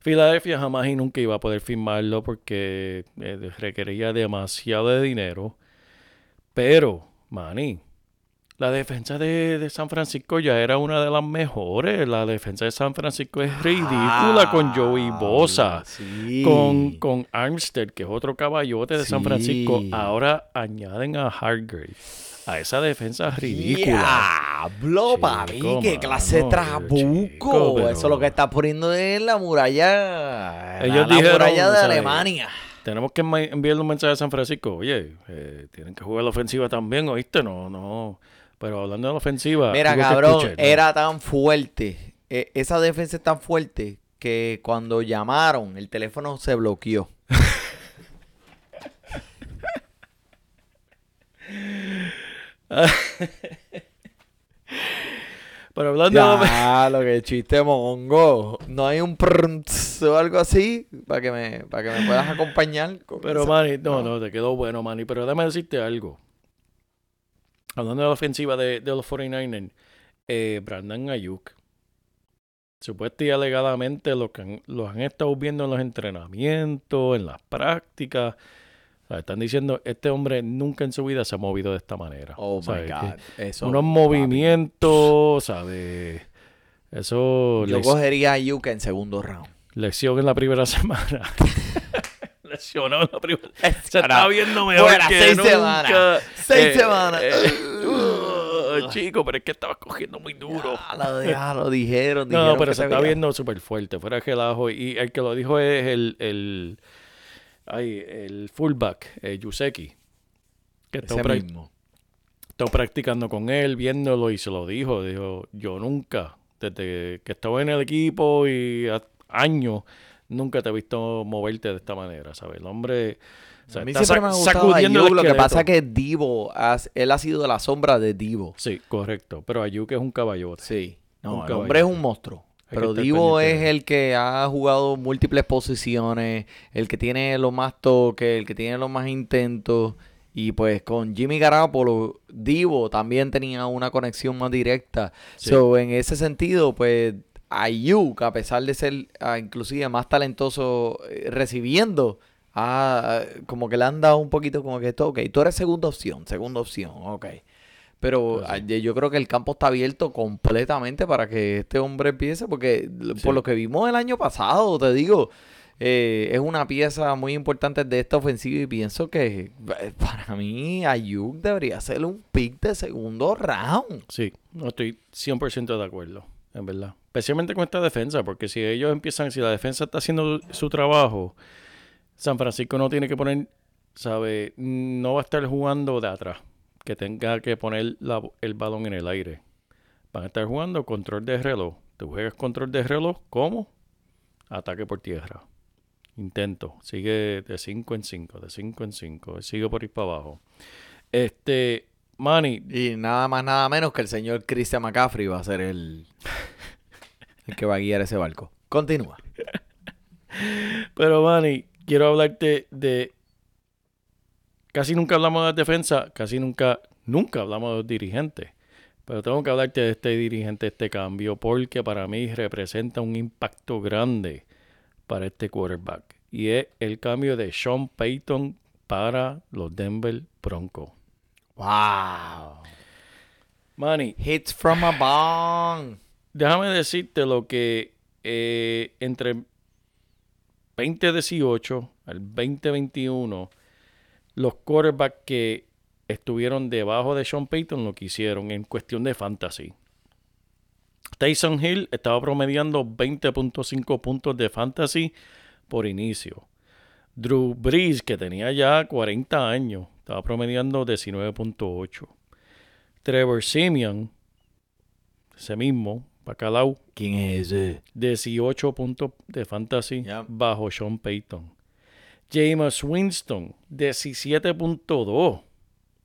Filadelfia jamás y nunca iba a poder firmarlo porque eh, requería demasiado de dinero. Pero, Manny, la defensa de, de San Francisco ya era una de las mejores. La defensa de San Francisco es ridícula con Joey Bosa Ah, Sí. con, con Armstead, que es otro caballote de San. Francisco, ahora añaden a Hargrave a esa defensa ridícula. Diablo, papi, qué clase de trabuco. chico, pero- Eso es lo que está poniendo en la muralla. Ellos la, dijeron, muralla de Alemania. Tenemos que enviarle un mensaje a San Francisco. Oye, eh, tienen que jugar la ofensiva también, ¿oíste? No, no. Pero hablando de la ofensiva. Mira, cabrón, ¿no? era tan fuerte. e- esa defensa es tan fuerte que cuando llamaron, el teléfono se bloqueó. Pero hablando de... Ya, lo que chiste mongo. No hay un prrrms o algo así para que me, para que me puedas acompañar. con Pero, esa- Manny, no, no, te quedó bueno, Manny. Pero déjame decirte algo. Hablando de la ofensiva de, de los 49ers, eh, Brandon Ayuk. Supuestamente y alegadamente lo que han- los han estado viendo en los entrenamientos, en las prácticas. O sea, están diciendo, este hombre nunca en su vida se ha movido de esta manera. Oh my. God. Eso, unos movimientos, ¿sabes? Eso, Yo lec- cogería a Yuka en segundo round. lección en la primera semana. La primera Se está viendo mejor Fuera, que seis nunca. semanas. Seis semanas. uh, chico, pero es que estabas cogiendo muy duro. Ya, lo, ya lo dijeron. No, pero se está viendo súper fuerte, fuera de relajo. Y el que lo dijo es el, el, ay, el fullback, eh, Yuseki. Que está, mismo. está practicando con él, viéndolo y se lo dijo. Dijo, yo nunca, desde que estaba en el equipo y años, nunca te he visto moverte de esta manera, ¿sabes? El hombre... o sea, a mí está siempre me sacudiendo Lo que pasa es que Divo, has- él ha sido la sombra de Divo. Sí, correcto. Pero Ayuk es un caballote. Sí. No, Un el hombre es un monstruo. Hay Pero Divo es de el que ha jugado múltiples posiciones, el que tiene los más toques, el que tiene los más intentos. Y pues con Jimmy Garapolo, Divo también tenía una conexión más directa. Sí. So, en ese sentido, pues Ayuk, a pesar de ser ah, inclusive más talentoso eh, recibiendo, ah, como que le han dado un poquito como que esto, ok, tú eres segunda opción, segunda opción, ok. Pero sí. ah, yo creo que el campo está abierto completamente para que este hombre empiece, porque Sí. por lo que vimos el año pasado, te digo, eh, es una pieza muy importante de esta ofensiva y pienso que eh, para mí Ayuk debería ser un pick de segundo round. Sí, no estoy 100% de acuerdo, en verdad. Especialmente con esta defensa, porque si ellos empiezan, si la defensa está haciendo su trabajo, San Francisco no tiene que poner, ¿sabe? No va a estar jugando de atrás, que tenga que poner el balón en el aire. Van a estar jugando control de reloj. Tú juegas control de reloj, ¿cómo? Ataque por tierra. Intento. Sigue de 5 en 5, de 5 en 5. Sigue por ir para abajo. Este, Manny, Y nada más, nada menos que el señor Christian McCaffrey va a ser el, el que va a guiar ese barco. Continúa. Pero, Manny, quiero hablarte de. Casi nunca hablamos de defensa, casi nunca, nunca hablamos de los dirigentes. Pero tengo que hablarte de este dirigente, este cambio, porque para mí representa un impacto grande para este quarterback. Y es el cambio de Sean Payton para los Denver Broncos. Wow. Manny, Hits from a bong. Déjame decirte lo que eh, entre 2018 al 2021, los quarterbacks que estuvieron debajo de Sean Payton lo que hicieron en cuestión de fantasy. Tyson Hill estaba promediando 20.5 puntos de fantasy por inicio. Drew Brees, que tenía ya 40 años, estaba promediando 19.8. Trevor Simeon, ese mismo, Bacalao, ¿Quién es ese? 18 puntos de fantasy bajo Sean Payton. James Winston, 17.2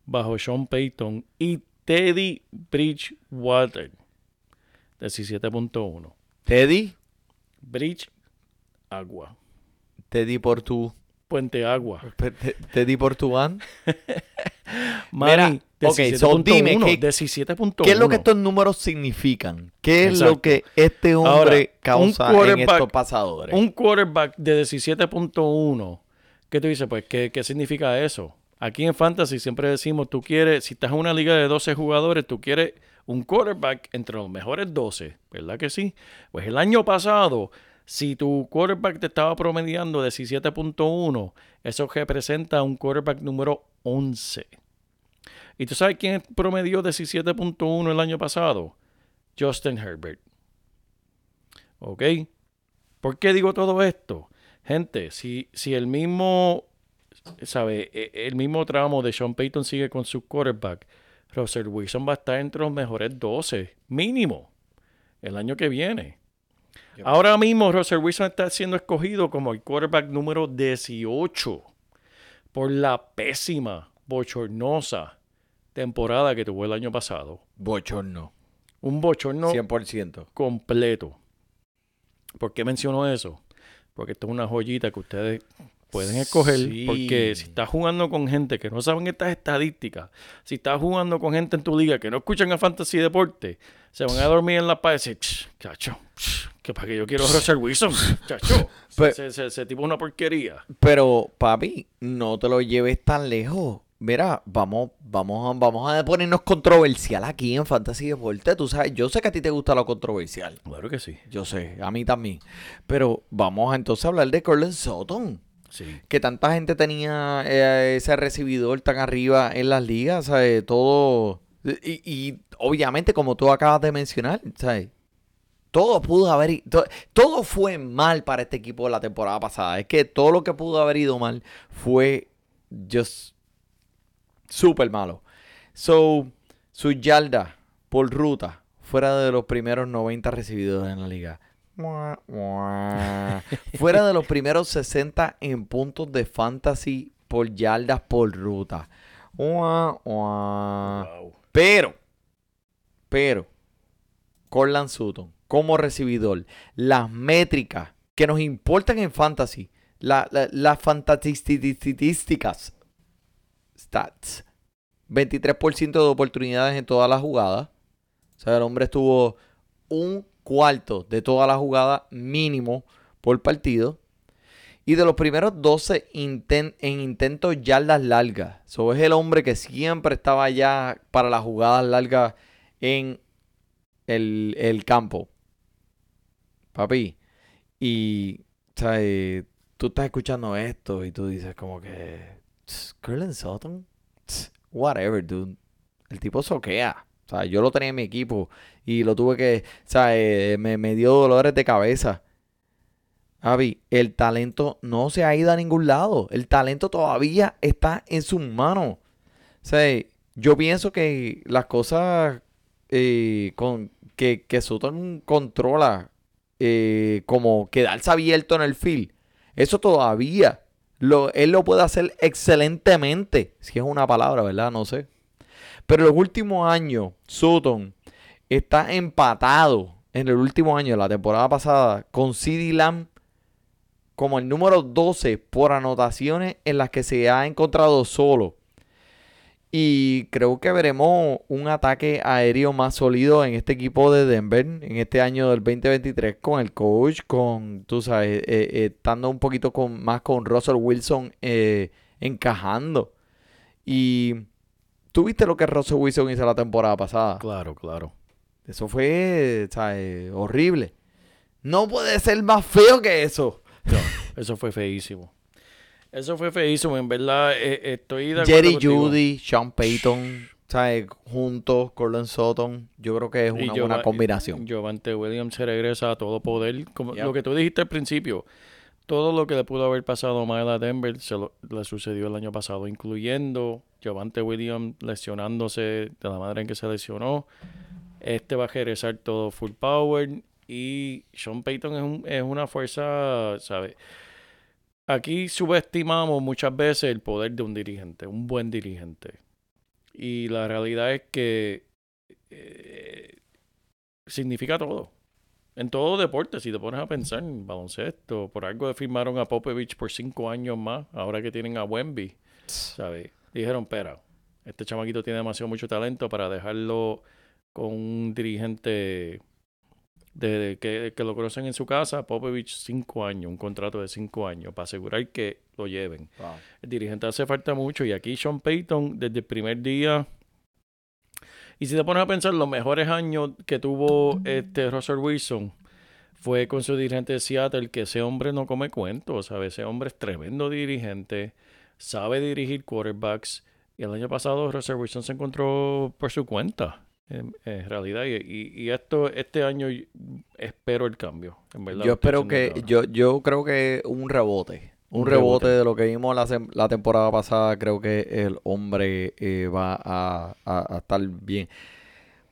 bajo Sean Payton. Y Teddy Bridgewater, 17.1. Teddy. Bridge, agua. Teddy por tu. Puente agua. Te- Teddy por tu an. Manny, ok, so 17.1, dime, ¿qué- 17.1. ¿Qué es lo que estos números significan? ¿Qué es lo que este hombre Ahora, causa en estos pasadores? Un quarterback de 17.1, ¿qué tú dices? Pues, ¿qué, ¿qué significa eso? Aquí en Fantasy siempre decimos, tú quieres, si estás en una liga de 12 jugadores, tú quieres un quarterback entre los mejores 12, ¿verdad que sí? Pues el año pasado, si tu quarterback te estaba promediando 17.1, eso representa un quarterback número 11. ¿Y tú sabes quién promedió 17.1 el año pasado? Justin Herbert. ¿Ok? ¿Por qué digo todo esto? Gente, si, si el mismo, sabe, E- el mismo tramo de Sean Payton sigue con su quarterback, Russell Wilson va a estar entre los mejores 12, mínimo, el año que viene. Ahora mismo Russell Wilson está siendo escogido como el quarterback número 18 por la pésima, bochornosa temporada que tuvo el año pasado. Bochorno. Un bochorno 100%. completo. ¿Por qué menciono eso? Porque esto es una joyita que ustedes pueden escoger. Sí. Porque si estás jugando con gente que no saben estas estadísticas, si estás jugando con gente en tu liga que no escuchan a Fantasy Deporte, se van a dormir en la paz y decir, "Ch, chacho, ch, que para que yo quiero a Russell Wilson, chacho. Pe- Ese, ese- ese tipo es una porquería. Pero, papi, no te lo lleves tan lejos. Mira, vamos, vamos, a, vamos a ponernos controversial aquí en Fantasy Deporte. Tú sabes, yo sé que a ti te gusta lo controversial. Claro que sí. Yo sé, a mí también. Pero vamos a entonces hablar de Cortland Sutton. Sí. Que tanta gente tenía eh, ese recibidor tan arriba en las ligas, ¿sabes? Todo. Y, y obviamente, como tú acabas de mencionar, ¿sabes? Todo pudo haber. to- todo fue mal para este equipo la temporada pasada. Es que todo lo que pudo haber ido mal fue just súper malo. So, su yarda por ruta fuera de los primeros 90 recibidos en la liga. Fuera de los primeros 60 en puntos de fantasy por yardas por ruta. Pero, pero, Corland Sutton, como recibidor, las métricas que nos importan en fantasy, la- la- las fantasísticas, stats, 23% de oportunidades en todas las jugadas. O sea, el hombre estuvo un cuarto de todas las jugadas mínimo por partido. Y de los primeros 12 inten- en intentos yardas largas. So es el hombre que siempre estaba allá para las jugadas largas en el campo. Papi. Y, eh, tú estás escuchando esto y tú dices como que... "Tss, Curlin Sutton? Whatever, dude. El tipo soquea. O sea, yo lo tenía en mi equipo y lo tuve que... Eh, me, me dio dolores de cabeza. Avi, el talento no se ha ido a ningún lado. El talento todavía está en sus manos. O sea, yo pienso que las cosas eh, con, que, que Sutton controla, eh, como quedarse abierto en el field, eso todavía lo, él lo puede hacer excelentemente. Si es una palabra, ¿verdad? No sé. Pero en los últimos años, Sutton está empatado en el último año la temporada pasada con CeeDee Lamb como el número 12 por anotaciones en las que se ha encontrado solo. Y creo que veremos un ataque aéreo más sólido en este equipo de Denver en este año del 2023 con el coach, con, tú sabes, eh, eh, estando un poquito con, más con Russell Wilson eh, encajando. Y tú viste lo que Russell Wilson hizo la temporada pasada. Claro, claro. Eso fue, ¿sabes? horrible. No puede ser más feo que eso. No, eso fue feísimo. Eso fue feísimo. En verdad, eh, estoy de acuerdo Jerry contigo. Judy, Sean Payton, ¿sabes? Juntos, Cortland Sutton. Yo creo que es una buena combinación. Giovante Williams se regresa a todo poder. Como Yep. Lo que tú dijiste al principio, todo lo que le pudo haber pasado mal a Denver se lo- le sucedió el año pasado, incluyendo Giovante Williams lesionándose de la manera en que se lesionó. Este va a regresar todo full power. Y Sean Payton es, un- es una fuerza, ¿sabes? Aquí subestimamos muchas veces el poder de un dirigente, un buen dirigente. Y la realidad es que eh, significa todo. En todo deporte, si te pones a pensar en baloncesto, por algo firmaron a Popovich por cinco años más, ahora que tienen a Wemby, ¿sabes? Dijeron, espera, este chamaquito tiene demasiado mucho talento para dejarlo con un dirigente de, que, que lo conocen en su casa, Popovich cinco años, un contrato de cinco años, para asegurar que lo lleven. El dirigente hace falta mucho y aquí Sean Payton desde el primer día. Y si te pones a pensar, los mejores años que tuvo este Russell Wilson fue con su dirigente de Seattle, que ese hombre no come cuentos, ¿sabes? Ese hombre es tremendo dirigente, sabe dirigir quarterbacks. Y el año pasado Russell Wilson se encontró por su cuenta, en, en realidad. Y, y- esto, este año espero el cambio, en verdad. Yo espero que, yo, yo creo que un rebote. Un, Un rebote. rebote. de lo que vimos la, la temporada pasada. Creo que el hombre eh, va a, a- a estar bien.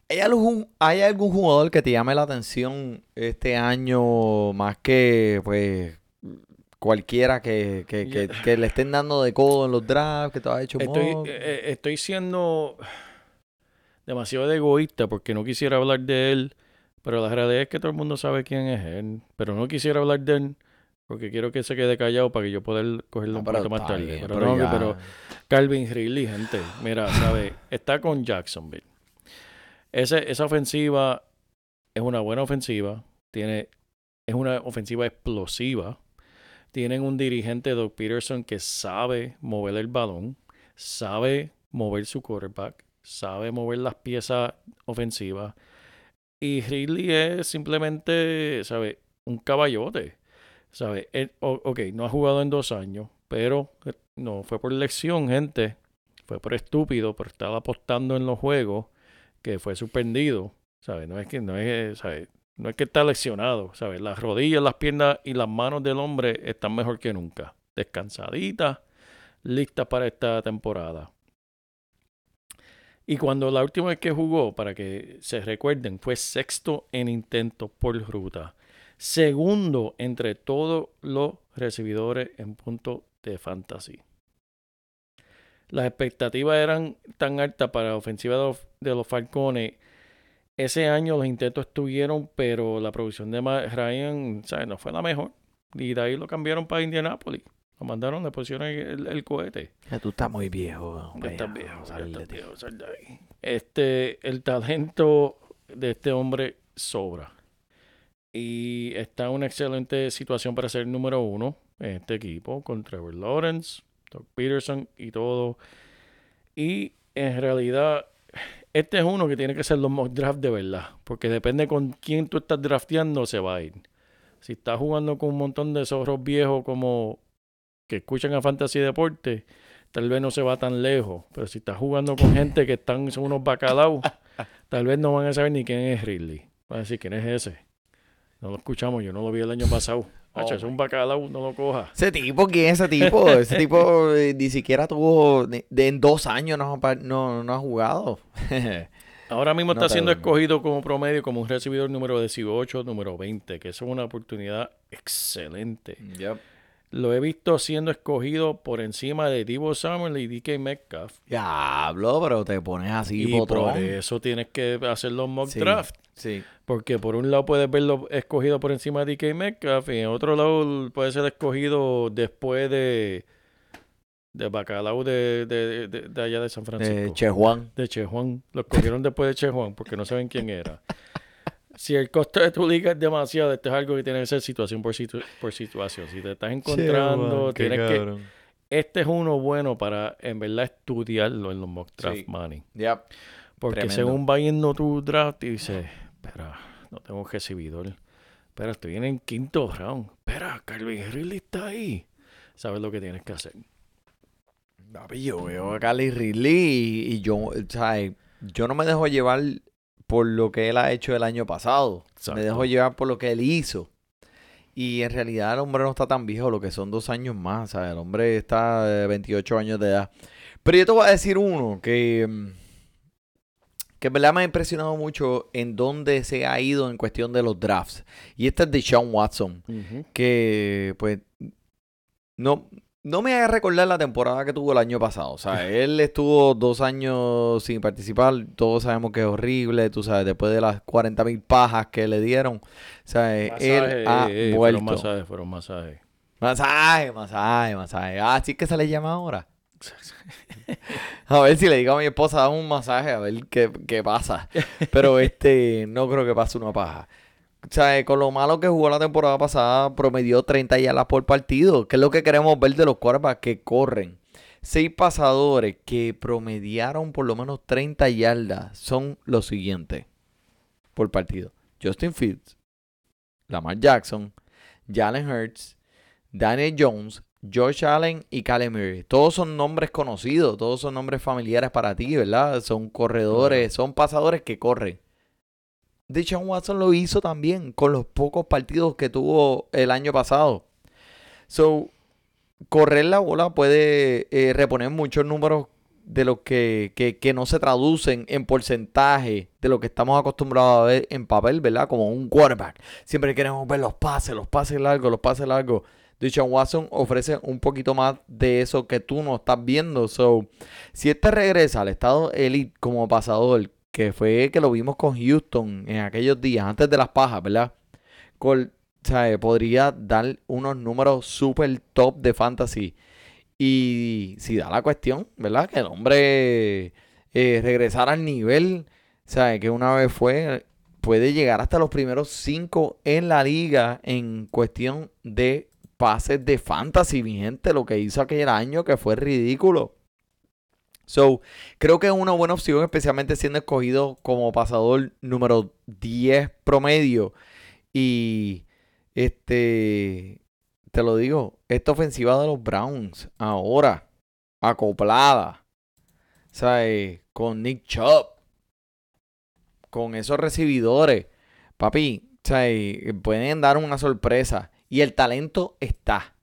¿Hay algún, ¿Hay algún jugador que te llame la atención este año más que pues cualquiera que, que, que- Ya. que le estén dando de codo en los drafts, que te has hecho Estoy, eh, estoy siendo. Demasiado egoísta porque no quisiera hablar de él, pero la realidad es que todo el mundo sabe quién es él, pero no quisiera hablar de él porque quiero que se quede callado para que yo pueda cogerlo No, un poquito más tarde. bien, pero, pero no, pero Calvin Ridley, gente, mira, sabe, está con Jacksonville. Ese, esa ofensiva es una buena ofensiva, tiene, es una ofensiva explosiva. Tienen un dirigente, Doug Peterson, que sabe mover el balón, sabe mover su quarterback, sabe mover las piezas ofensivas. Y Ridley es simplemente, ¿sabe? Un caballote. ¿Sabe? Ok, no ha jugado en dos años, pero eh, no fue por elección, gente. Fue por estúpido, por estar apostando en los juegos que fue suspendido. ¿Sabe? No es que, no es, ¿sabe? No es que está lesionado, ¿sabes? Las rodillas, las piernas y las manos del hombre están mejor que nunca. Descansaditas, listas para esta temporada. Y cuando la última vez que jugó, para que se recuerden, fue sexto en intentos por ruta. Segundo entre todos los recibidores en puntos de fantasy. Las expectativas eran tan altas para la ofensiva de los, Falcones. Ese año los intentos estuvieron, pero la producción de Ryan ¿sabes? no fue la mejor. Y de ahí lo cambiaron para Indianapolis. Lo mandaron, le pusieron el, el cohete. Tú estás muy viejo. Ya estás hombre, viejo, sal estás viejo, sal de ahí. Este, el talento de este hombre sobra. Y está en una excelente situación para ser el número uno en este equipo, con Trevor Lawrence, Doug Peterson y todo. Y en realidad, este es uno que tiene que ser los mock draft de verdad. Porque depende con quién tú estás drafteando, se va a ir. Si estás jugando con un montón de zorros viejos como que escuchan a Fantasy Deporte, tal vez no se va tan lejos. Pero si estás jugando con gente que están, son unos bacalaos, tal vez no van a saber ni quién es Ridley. Van a decir, ¿quién es ese? No lo escuchamos, yo no lo vi el año pasado. Hacho, es un bacalao, no lo coja. Ese tipo, ¿quién es ese tipo? Ese tipo eh, ni siquiera tuvo, ni- de, en dos años no, no, no ha jugado. Ahora mismo No está siendo escogido como promedio como un recibidor número 18, número 20, que eso es una oportunidad excelente. Lo he visto siendo escogido por encima de Divo Samuel y DK Metcalf. Diablo, pero te pones así, Y por eso tienes que hacer los mock Sí. draft. Sí. Porque por un lado puedes verlo escogido por encima de DK Metcalf y en otro lado puede ser escogido después de de Bacalao de, de, de- de allá de San Francisco. Eh, che Juan. de Che Juan. Lo escogieron después de Che Juan porque no saben quién era. Si el costo de tu liga es demasiado, esto es algo que tiene que ser situación por, situ- por situación. Si te estás encontrando, tienes que... Este es uno bueno para, en verdad, estudiarlo en los mock draft Sí. money. Yep. Porque Tremendo. según va yendo tu draft y dices, espera, no tengo recibidor. Espera, estoy en el quinto round. Espera, Calvin Ridley está ahí. Sabes lo que tienes que hacer. Papi, yo veo a Cali Ridley y, y yo, o sea, yo no me dejo llevar por lo que él ha hecho el año pasado. Exacto. Me dejo llevar por lo que él hizo. Y en realidad el hombre no está tan viejo, lo que son dos años más. ¿sabes? El hombre está de 28 años de edad. Pero yo te voy a decir uno que, mm, que en verdad me ha impresionado mucho en dónde se ha ido en cuestión de los drafts. Y este es de Sean Watson que pues no, no me haga recordar la temporada que tuvo el año pasado. O sea, él estuvo dos años sin participar. Todos sabemos que es horrible, tú sabes, después de las 40 mil pajas que le dieron. O sea, él Masajes, ha eh, eh, vuelto. Fueron masajes, fueron masajes. Masaje, masaje, masaje. Ah, es que se le llama ahora. A ver si le digo a mi esposa, dame un masaje, a ver qué, qué pasa. Pero este, no creo que pase una paja. O sea, con lo malo que jugó la temporada pasada, promedió 30 yardas por partido. Que es lo que queremos ver de los quarterbacks que corren. Seis pasadores que promediaron por lo menos 30 yardas son los siguientes por partido. Justin Fields, Lamar Jackson, Jalen Hurts, Daniel Jones, Josh Allen y Caleb Murray. Todos son nombres conocidos, todos son nombres familiares para ti, ¿verdad? Son corredores, son pasadores que corren. Deshaun Watson lo hizo también con los pocos partidos que tuvo el año pasado. So, correr la bola puede eh, reponer muchos números de los que, que, que no se traducen en porcentaje de lo que estamos acostumbrados a ver en papel, ¿verdad? Como un quarterback. Siempre queremos ver los pases, los pases largos, los pases largos. Deshaun Watson ofrece un poquito más de eso que tú no estás viendo. So, si este regresa al estado elite como pasador, que fue que lo vimos con Houston en aquellos días, antes de las pajas, ¿verdad? Podría dar unos números super top de fantasy. Y si da la cuestión, ¿verdad? Que el hombre eh, regresara al nivel, sea, que una vez fue, puede llegar hasta los primeros cinco en la liga en cuestión de pases de fantasy, mi gente, lo que hizo aquel año que fue ridículo. So, creo que es una buena opción, especialmente siendo escogido como pasador número 10 promedio. Y este, te lo digo, esta ofensiva de los Browns ahora, acoplada, ¿sabes? Con Nick Chubb, con esos recibidores, papi, ¿sabes? Pueden dar una sorpresa. Y el talento está.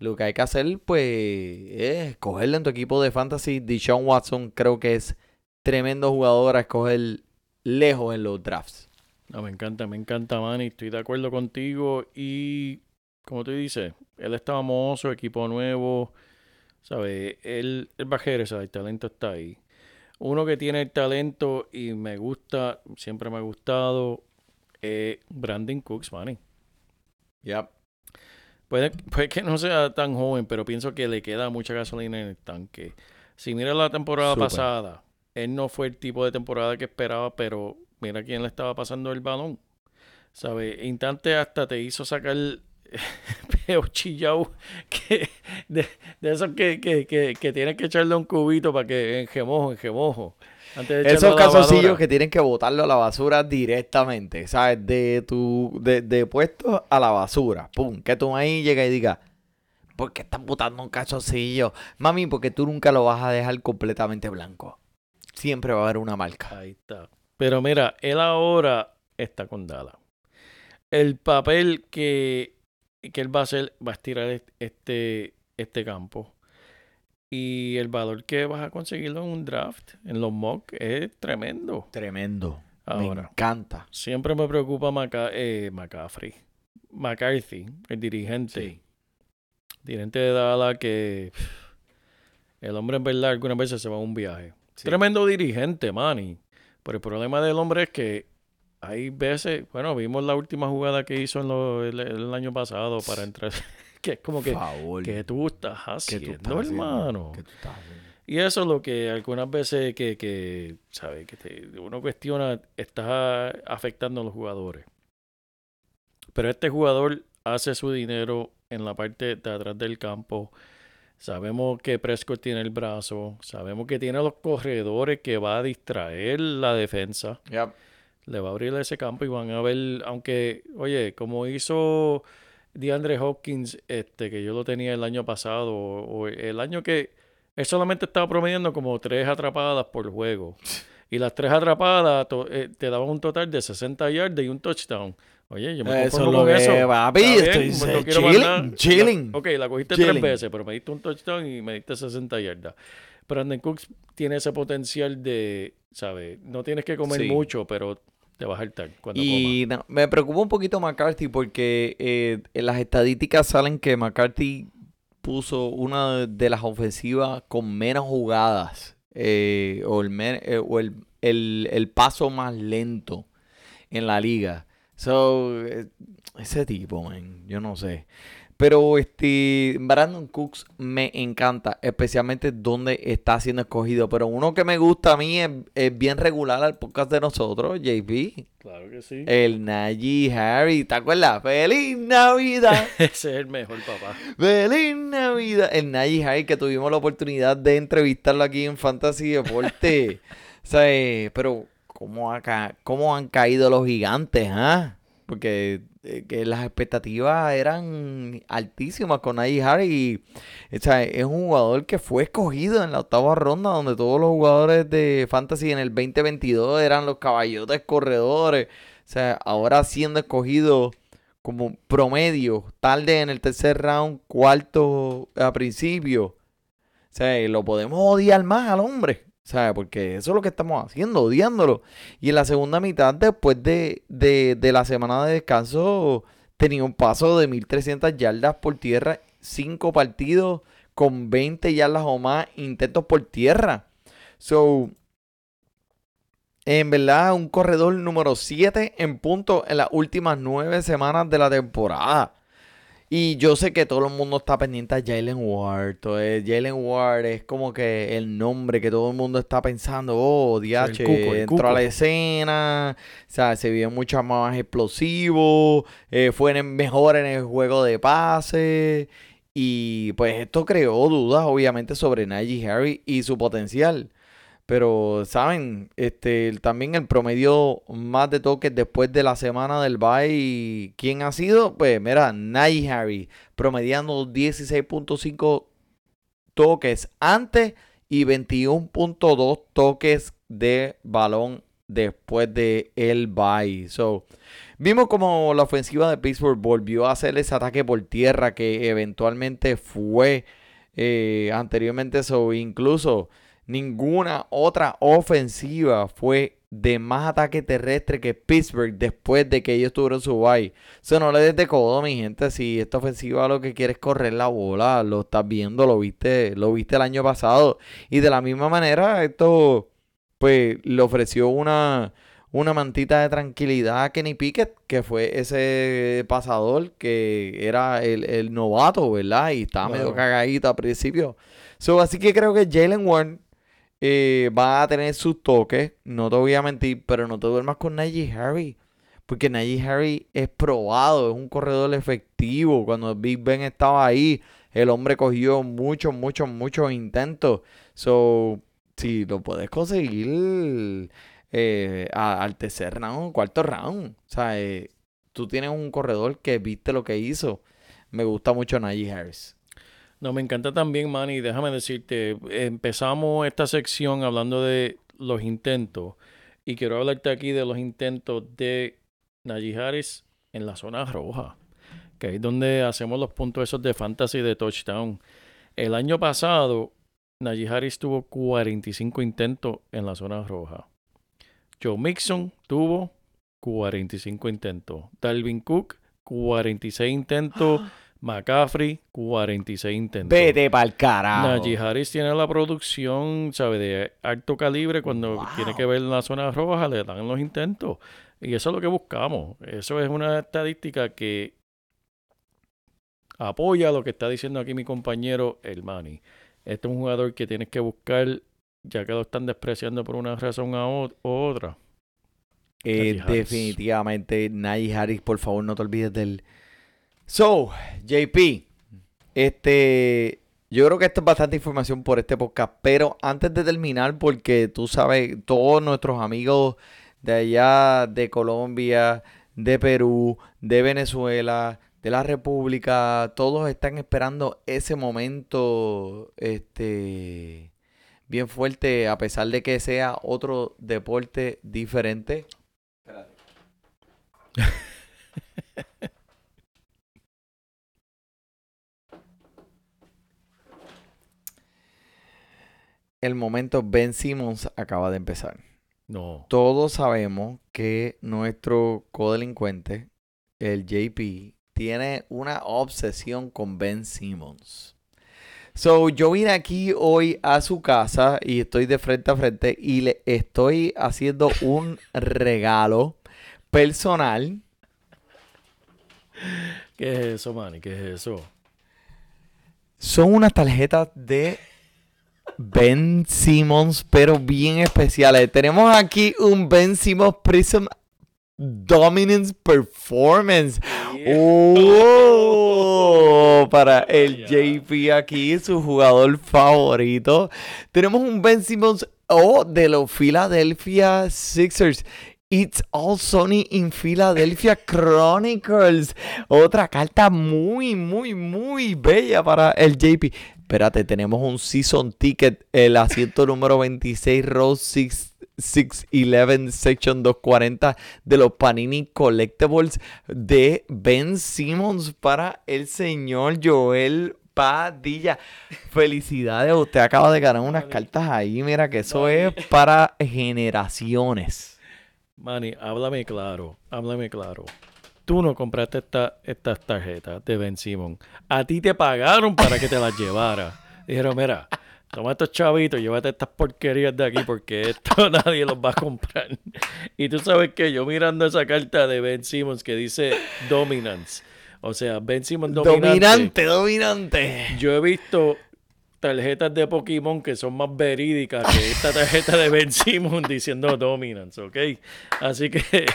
Lo que hay que hacer, pues, es escogerle en tu equipo de fantasy. Deshaun Watson creo que es tremendo jugador a escoger lejos en los drafts. No, me encanta, me encanta, Manny. Estoy de acuerdo contigo. Y como tú dices, él está famoso, equipo nuevo. ¿Sabes? Él, él va a regresar, el talento está ahí. Uno que tiene el talento y me gusta, siempre me ha gustado, es Brandon Cooks, Manny. Yep. Puede, puede que no sea tan joven, pero pienso que le queda mucha gasolina en el tanque. Si mira la temporada pasada, él no fue el tipo de temporada que esperaba, pero mira quién le estaba pasando el balón. ¿Sabe? Instante hasta te hizo sacar peo chillao que, de, de esos que, que, que, que tienes que echarle un cubito para que engemojo. Antes de echarlo Esos calzoncillos que tienen que botarlo a la basura directamente, ¿sabes? De tu de, de puesto a la basura. Pum, que tú ahí llegas y digas, ¿por qué estás botando un calzoncillo? Mami, porque tú nunca lo vas a dejar completamente blanco. Siempre va a haber una marca. Ahí está. Pero mira, él ahora está con Dallas. El papel que, que él va a hacer va a estirar est- este, este campo. Y el valor que vas a conseguirlo en un draft, en los mock, es tremendo. Tremendo. Me encanta. siempre me preocupa Maca- eh, McCaffrey. McCarthy, el dirigente. Sí. Dirigente de Dallas que pff, el hombre en verdad algunas veces se va a un viaje. Sí. Tremendo dirigente, Manny. Pero el problema del hombre es que hay veces, bueno, vimos la última jugada que hizo en lo- el, el año pasado para entrar, que es como que, favor. que tú estás ¿Qué haciendo, tú estás haciendo? hermano. ¿Qué tú estás haciendo? Y eso es lo que algunas veces que, que ¿sabes? Que te- uno cuestiona, está afectando a los jugadores. Pero este jugador hace su dinero en la parte de atrás del campo. Sabemos que Prescott tiene el brazo. Sabemos que tiene los corredores que va a distraer la defensa. Yep. Le va a abrir ese campo y van a ver, aunque, oye, como hizo DeAndre Hopkins, este, que yo lo tenía el año pasado, o, o el año que él solamente estaba promediando como tres atrapadas por juego. Y las tres atrapadas eh, te daban un total de 60 yardas y un touchdown. Oye, yo me Eso lo con eso. papi, estoy- no quiero chilling, ok, la cogiste chilling. tres veces, pero me diste un touchdown y me diste 60 yardas. Brandon Cooks tiene ese potencial de, ¿sabes? No tienes que comer Sí. mucho, pero te vas a hartar cuando Y no, me preocupa un poquito McCarthy porque eh, en las estadísticas salen que McCarthy puso una de las ofensivas con menos jugadas eh, o, el, eh, o el, el- el paso más lento en la liga. So, ese tipo, man, yo no sé. Pero este Brandon Cooks me encanta, especialmente donde está siendo escogido. Pero uno que me gusta a mí es, es bien regular al podcast de nosotros, JP. Claro que sí. El Najee Harry, ¿te acuerdas? ¡Feliz Navidad! Ese es el mejor papá. ¡Feliz Navidad! El Najee Harry que tuvimos la oportunidad de entrevistarlo aquí en Fantasy Deporte. Pero, ¿cómo, ¿cómo han caído los gigantes, ah? Porque eh, que las expectativas eran altísimas con Najee Harry. Y, o sea, es un jugador que fue escogido en la octava ronda, donde todos los jugadores de Fantasy en el 2022 eran los caballotes corredores. O sea, ahora siendo escogido como promedio, tarde en el tercer round, cuarto a principio. O sea, lo podemos odiar más al hombre. Sea, porque eso es lo que estamos haciendo, odiándolo. Y en la segunda mitad, después de, de, de la semana de descanso, tenía un paso de 1300 yardas por tierra, cinco partidos con 20 yardas o más intentos por tierra. So, En verdad, un corredor número 7 en punto en las últimas 9 semanas de la temporada. Y yo sé que todo el mundo está pendiente a Jalen Ward. Entonces, Jalen Ward es como que el nombre que todo el mundo está pensando. Oh, DH, entró a la escena. O sea, se vio mucho más explosivo. eh, fue en- mejor en el juego de pase. Y pues esto creó dudas, obviamente, sobre Najee Harry y su potencial. Pero, ¿saben? Este, también el promedio más de toques después de la semana del bye, ¿quién ha sido? Pues, mira, Najee Harry, promediando 16.5 toques antes y 21.2 toques de balón después de el bye. So, vimos como la ofensiva de Pittsburgh volvió a hacer ese ataque por tierra que eventualmente fue eh, anteriormente. So, incluso ninguna otra ofensiva fue de más ataque terrestre que Pittsburgh después de que ellos tuvieron su bye. Eso no le des de codo, mi gente. Si esta ofensiva lo que quiere es correr la bola, lo estás viendo, lo viste, lo viste el año pasado. Y de la misma manera, esto pues le ofreció una, una mantita de tranquilidad a Kenny Pickett, que fue ese pasador que era el, el novato, ¿verdad? Y estaba medio cagadito al principio. So, así que creo que Jalen Warren eh, va a tener sus toques, no te voy a mentir, pero no te duermas con Najee Harry. Porque Najee Harry es probado, es un corredor efectivo. Cuando Big Ben estaba ahí, el hombre cogió muchos, muchos, muchos intentos. So, si lo puedes conseguir eh, a- al tercer round, cuarto round. O sea, eh, tú tienes un corredor que viste lo que hizo. Me gusta mucho Najee Harris. No, me encanta también, Manny. Déjame decirte, empezamos esta sección hablando de los intentos. Y quiero hablarte aquí de los intentos de Najee Harris en la zona roja. Que es donde hacemos los puntos esos de fantasy de touchdown. El año pasado, Najee Harris tuvo 45 intentos en la zona roja. Joe Mixon tuvo 45 intentos. Dalvin Cook, 46 intentos. McCaffrey, 46 intentos. Vete pa'l carajo. Najee Harris tiene la producción, ¿sabe? De alto calibre. Cuando Wow. tiene que ver la zona roja, le dan los intentos. Y eso es lo que buscamos. Eso es una estadística que apoya lo que está diciendo aquí mi compañero El Mani. Este es un jugador que tienes que buscar, ya que lo están despreciando por una razón a o- u otra. Eh, Najee definitivamente, Najee Harris, por favor, no te olvides del. So, JP, este. Yo creo que esto es bastante información por este podcast, pero antes de terminar, porque tú sabes, todos nuestros amigos de allá, de Colombia, de Perú, de Venezuela, de la República, todos están esperando ese momento, este, bien fuerte, a pesar de que sea otro deporte diferente. El momento Ben Simmons acaba de empezar. No. Todos sabemos que nuestro codelincuente, el JP, tiene una obsesión con Ben Simmons. So, yo vine aquí hoy a su casa y estoy de frente a frente y le estoy haciendo un regalo personal. ¿Qué es eso, Manny? ¿Qué es eso? Son unas tarjetas de Ben Simmons, pero bien especiales. Tenemos aquí un Ben Simmons Prism Dominance Performance. Oh, para el JP aquí, su jugador favorito. Tenemos un Ben Simmons oh, de los Philadelphia Sixers. It's All Sunny in Philadelphia Chronicles. Otra carta muy, muy, muy bella para el JP. Espérate, tenemos un season ticket, el asiento número 26, row 6, 611, section 240 de los Panini Collectibles de Ben Simmons para el señor Joel Padilla. Felicidades, usted acaba de ganar unas cartas ahí. Mira que eso es para generaciones. Manny, háblame claro, háblame claro. Tú no compraste esta- estas tarjetas de Ben Simon. A ti te pagaron para que te las llevara. Dijeron, mira, toma estos chavitos, llévate estas porquerías de aquí porque esto nadie los va a comprar. Y tú sabes que yo mirando esa carta de Ben Simmons que dice Dominance, o sea, Ben Simmons dominante. Dominante, dominante. Yo he visto tarjetas de Pokémon que son más verídicas que esta tarjeta de Ben Simmons diciendo Dominance, ¿ok? Así que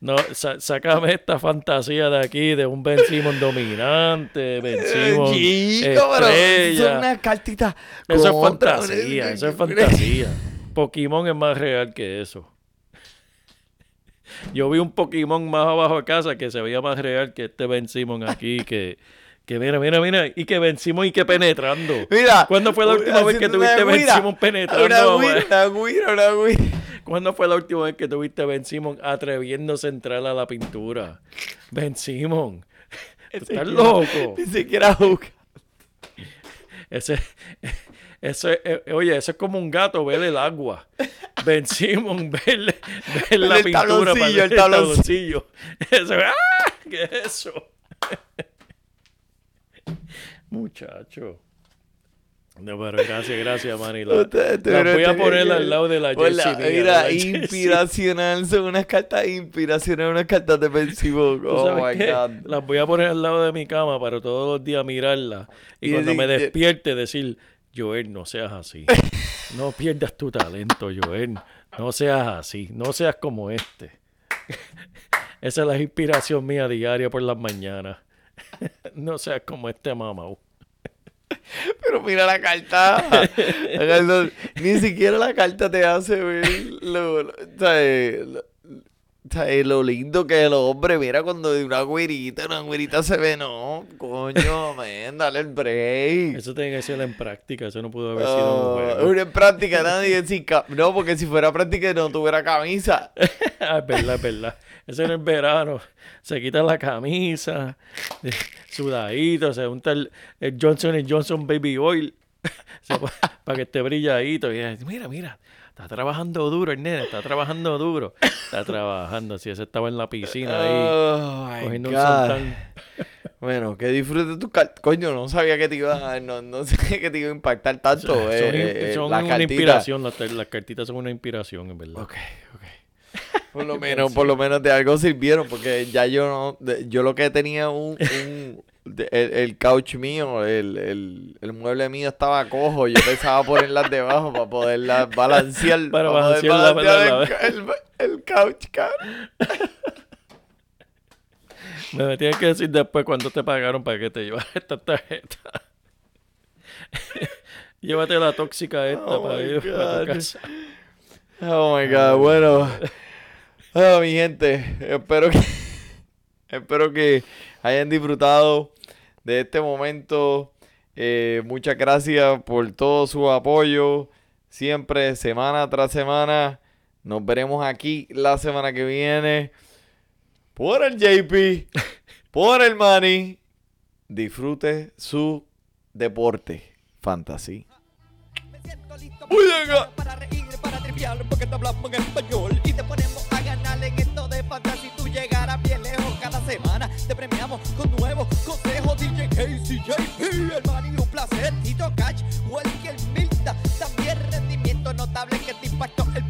no, sa- sácame esta fantasía de aquí de un Ben Simmons dominante, Ben Simmons Chico, estrella. son unas cartitas. Eso es fantasía, eso es fantasía. Pokémon es más real que eso. Yo vi un Pokémon más abajo de casa que se veía más real que este Ben Simon aquí, que, que mira, mira, mira, y que Ben Simon y que penetrando. Mira. ¿Cuándo fue la última vez que tuviste. Simon penetrando? Una guira, guira, una guira. ¿Cuándo fue la última vez que tuviste Ben Simon atreviéndose a entrar a la pintura? Ben Simon, tú estás loco. Ni siquiera juega. Ese, eso es- eh, oye, eso es como un gato ver el agua. Ben Simon, ver, ver la El pintura para tabloncillo, ver el el tabloncillo. tabloncillo. Eso, ¡ah! ¿Qué es eso? Muchacho. No, pero gracias, gracias, Manny. La, Usted- voy a tenido poner al lado de la jersey de Mira, la jersey. inspiracional, son unas cartas inspiracionales, unas cartas de. ¿Tú Oh my qué? God. Las voy a poner al lado de mi cama para todos los días mirarla. Y, Y cuando me despierte decir, Joel, no seas así. No pierdas tu talento, Joel. No seas así. No seas como este. Esa es la inspiración mía diaria por las mañanas. No seas como este mamá. Pero mira la carta. Ni siquiera la carta te hace ver lo, lo- ¿sabes? Lo- ¿sabes? lo lindo que es el hombre. Mira cuando de una güerita, una güerita se ve, no, coño, man, dale el break. Eso tiene que ser en práctica. Eso no pudo haber sido un Oh, juego. una en práctica nadie No, porque si fuera práctica no tuviera camisa. Ah, es verdad, es verdad. Eso en el verano. Se quita la camisa, sudadito, se unta el, el Johnson Johnson Baby Oil para que esté brilladito. Y es, mira, mira, está trabajando duro el nene, está trabajando duro. Está trabajando, si ese estaba en la piscina ahí, Oh, cogiendo un sontán. Bueno, que disfrutes tu carta. Coño, no sabía que te iba a, no, no sé que te iba a impactar tanto. Son, eh, eh, son la una cartita. inspiración, las, las cartitas son una inspiración, en verdad. Ok, ok. Por lo menos, por lo menos de algo sirvieron, porque ya yo no, de- yo lo que tenía un, un- el, el couch mío, el, el, el mueble mío estaba cojo, yo pensaba ponerlas debajo para poderlas balancear, Para poder balancear la- balancear la- el, el, el couch, cabrón. Me tienes que decir después cuánto te pagaron para que te llevaras esta tarjeta. Llévate la tóxica esta Oh para ir tu God. casa. Oh my god, bueno. Ah, mi gente, espero que espero que hayan disfrutado de este momento. Eh, muchas gracias por todo su apoyo. Siempre, semana tras semana. Nos veremos aquí la semana que viene. Por el JP, por el Manny. Disfrute su deporte fantasy. Ah. Para reír, para triviar, porque te hablamos en español y te ponemos a ganar en esto de pantalla. Si tú llegaras bien lejos cada semana, te premiamos con nuevos consejos. DJ Casey, JP, el man y un placer. Tito Cash, Welker Milta, también rendimiento notable que te impactó el